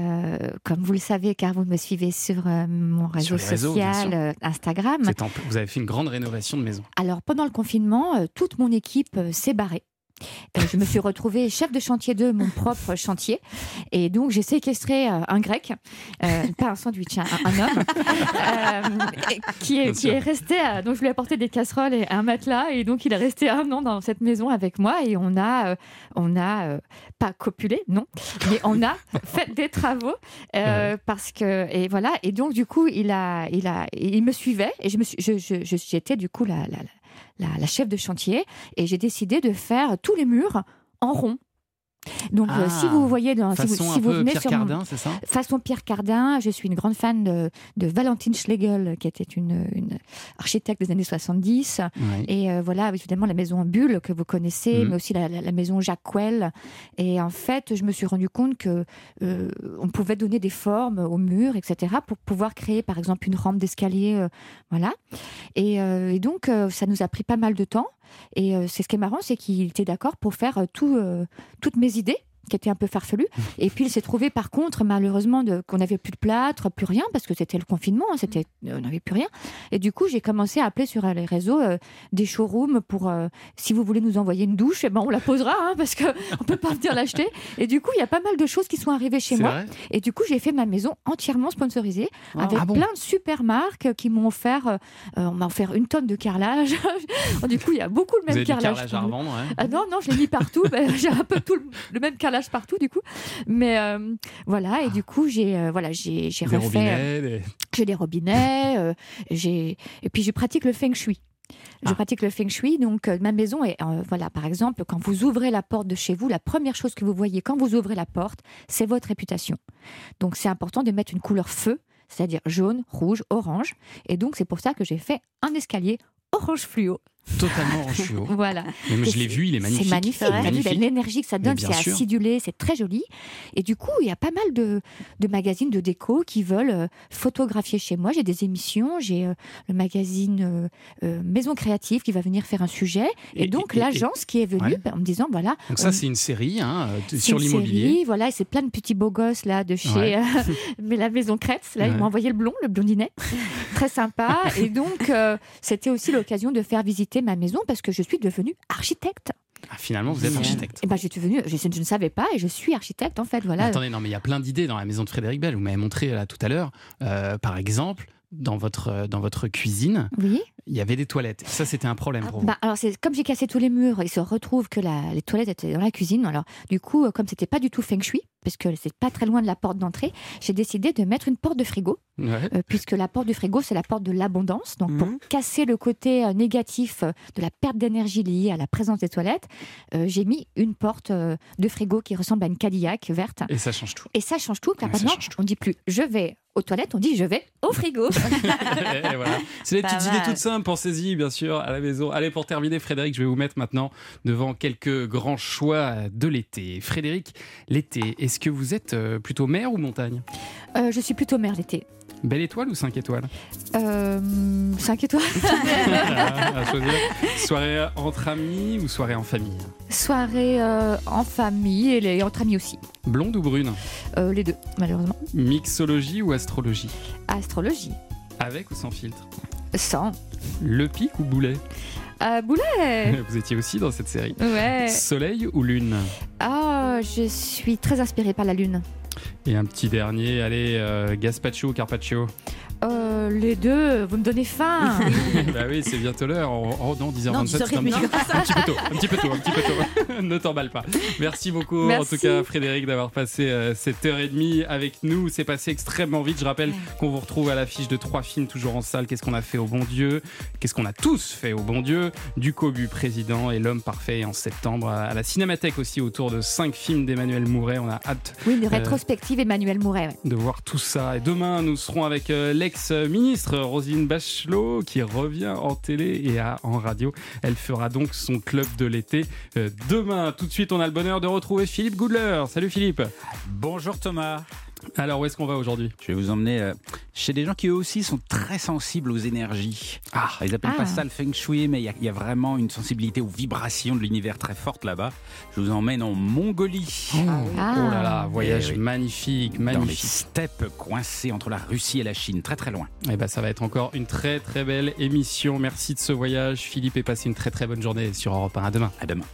comme vous le savez, car vous me suivez sur mon réseau social, Instagram.
En- vous avez fait une grande rénovation de maison.
Alors pendant le confinement, toute mon équipe s'est barrée. Euh, je me suis retrouvée chef de chantier de mon propre chantier. Et donc, j'ai séquestré euh, un grec, euh, pas un sandwich, un, un homme, euh, qui, est, qui
sûr.
est resté. à- donc, je lui ai apporté des casseroles et un matelas. Et donc, il est resté un an dans cette maison avec moi. Et on a, on a pas copulé, non, mais on a fait des travaux. euh, Parce que, et voilà. Et donc, du coup, il, a, il, a, il me suivait. Et je me suis, je, je- je- j'étais du coup la, la, la, la chef de chantier. Et j'ai décidé de faire tous les murs en rond. Donc, euh,
Ah,
si vous voyez, dans, si vous, si vous venez
Pierre
sur mon-
Cardin, c'est ça?
Façon Pierre Cardin, je suis une grande fan de, de Valentine Schlegel, qui était une, une architecte des années 70.
Ouais.
Et euh, voilà, évidemment, la maison en bulle que vous connaissez,
Mhm.
mais aussi la, la- la maison Jacques Quel. Et en fait, je me suis rendu compte que euh, on pouvait donner des formes aux murs, etc., pour pouvoir créer, par exemple, une rampe d'escalier. voilà. Et, et donc, ça nous a pris pas mal de temps. Et euh, c'est ce qui est marrant, c'est qu'il était d'accord pour faire euh, euh, toutes mes idées qui était un peu farfelu. Et puis il s'est trouvé par contre malheureusement qu'on n'avait plus de plâtre, plus rien parce que c'était le confinement, hein, c'était on n'avait plus rien. Et du coup j'ai commencé à appeler sur les réseaux euh, des showrooms pour euh, si vous voulez nous envoyer une douche, eh ben on la posera hein, parce que <laughs> on peut pas venir l'acheter. Et du coup il y a pas mal de choses qui sont arrivées chez moi. Et du coup j'ai fait ma maison entièrement sponsorisée avec
Ah bon?
plein de super marques qui m'ont offert, euh, euh, on m'a offert une tonne de carrelage. <laughs> du coup il y a beaucoup le
Vous
même
avez du
carrelage.
carrelage à revendre, ouais.
Ah non, non, je l'ai mis partout. <laughs> Ben, j'ai un peu tout le, le même carrelage partout, du coup. Mais euh, voilà, et du coup, j'ai euh, voilà, j'ai j'ai refait.
robinets,
euh,
des-
J'ai des robinets, j'ai et puis je pratique le feng shui. Je
Ah.
pratique le feng shui, donc euh, ma maison est euh, voilà. Par exemple, quand vous ouvrez la porte de chez vous, la première chose que vous voyez quand vous ouvrez la porte, c'est votre réputation. Donc c'est important de mettre une couleur feu, c'est-à-dire jaune, rouge, orange. Et donc c'est pour ça que j'ai fait un escalier orange fluo.
Totalement en fluo.
Voilà.
Mais moi, je l'ai vu, il est magnifique.
C'est magnifique. Vu, l'énergie que ça donne, c'est acidulé, c'est très joli. Et du coup, il y a pas mal de, de magazines de déco qui veulent euh, photographier chez moi. J'ai des émissions, j'ai euh, le magazine euh, euh, Maison Créative qui va venir faire un sujet. Et,
Et-
donc, l'agence qui est venue
Ouais.
ben, en me disant voilà.
Donc
on-
ça, c'est une série hein, sur l'immobilier.
voilà, et c'est plein de petits beaux gosses là de chez
Ouais. <laughs>
mais la maison Kretz. Là, ils m'ont envoyé le blond, le blondinet, très sympa. <laughs> Et donc, c'était aussi l'occasion de faire visiter ma maison parce que je suis devenue architecte.
Ah, finalement, vous êtes architecte.
Et ben, je suis devenue, je, je ne savais pas et je suis architecte en fait. Voilà.
Mais Attendez, non, mais il y a plein d'idées dans la maison de Frédéric Bell. Vous m'avez montré là tout à l'heure, euh, par exemple, dans votre, euh, dans votre cuisine,
Oui.
il y avait des toilettes. Ça, c'était un problème pour vous.
Bah, alors c'est comme j'ai cassé tous les murs, il se retrouve que la- les toilettes étaient dans la cuisine. Alors du coup, euh, comme c'était pas du tout feng shui, parce que c'est pas très loin de la porte d'entrée, j'ai décidé de mettre une porte de frigo.
Ouais.
Euh, puisque la porte du frigo, c'est la porte de l'abondance. Donc, pour casser le côté euh, négatif euh, de la perte d'énergie liée à la présence des toilettes, euh, j'ai mis une porte euh, de frigo qui ressemble à une Cadillac verte.
Et ça change tout.
Et ça change tout, car
Ouais,
maintenant, on dit plus je vais aux toilettes, on dit je vais au frigo. <laughs>
Voilà. C'est des
Pas
petites
mal.
idées toutes simples. Pensez-y, bien sûr, à la maison. Allez, pour terminer, Frédéric, je vais vous mettre maintenant devant quelques grands choix de l'été. Frédéric, l'été, est-ce que vous êtes euh, plutôt mer ou montagne?
Euh, je suis plutôt mère l'été.
Belle étoile ou 5 étoiles
Euh, 5 étoiles. <laughs>
à choisir. Soirée entre amis ou soirée en famille
Soirée euh, en famille et les, entre amis aussi.
Blonde ou brune
Euh, les deux, malheureusement.
Mixologie ou astrologie
Astrologie.
Avec ou sans filtre
Sans.
Le pic ou boulet
Euh, boulet <laughs>
Vous étiez aussi dans cette série.
Ouais.
Soleil ou lune
Ah, je suis très inspirée par la lune.
Et un petit dernier, allez, euh, gazpacho ou carpaccio
Euh, les deux, vous me donnez faim. <laughs>
Bah oui, c'est bientôt l'heure. Oh, oh non, 10h27,
Non,
c'est un,
10h30,
petit-
non. <laughs>
un petit peu tôt. Un petit peu tôt, un petit peu tôt. <laughs> ne t'emballe pas. Merci beaucoup,
Merci.
en tout cas, Frédéric, d'avoir passé euh, cette heure et demie avec nous. C'est passé extrêmement vite. Je rappelle qu'on vous retrouve à l'affiche de trois films toujours en salle. Qu'est-ce qu'on a fait au bon Dieu? Qu'est-ce qu'on a tous fait au bon Dieu? Du Cobu président et L'homme parfait en septembre. À la Cinémathèque aussi, autour de cinq films d'Emmanuel Mouret. On a hâte
Oui, une
euh,
rétrospective Emmanuel Mouret. ouais.
de voir tout ça. Et demain, nous serons avec euh, l'ex-ministre Roselyne Bachelot qui revient en télé et à- en radio. Elle fera donc son club de l'été euh, demain. Tout de suite, on a le bonheur de retrouver Philippe Goudler. Salut Philippe.
Bonjour Thomas.
Alors, où est-ce qu'on va aujourd'hui?
Je vais vous emmener euh, chez des gens qui eux aussi sont très sensibles aux énergies.
Ah.
Ils appellent
Ah.
pas ça le feng shui, mais il y, a- il y a vraiment une sensibilité aux vibrations de l'univers très forte là-bas. Je vous emmène en Mongolie.
Oh, oh là là, voyage
Eh oui.
magnifique,
Dans les
magnifique.
steppes coincées entre la Russie et la Chine, très très loin.
Et ben, ça va être encore une très très belle émission. Merci de ce voyage, Philippe, et passez une très très bonne journée sur Europe 1. À demain.
À demain.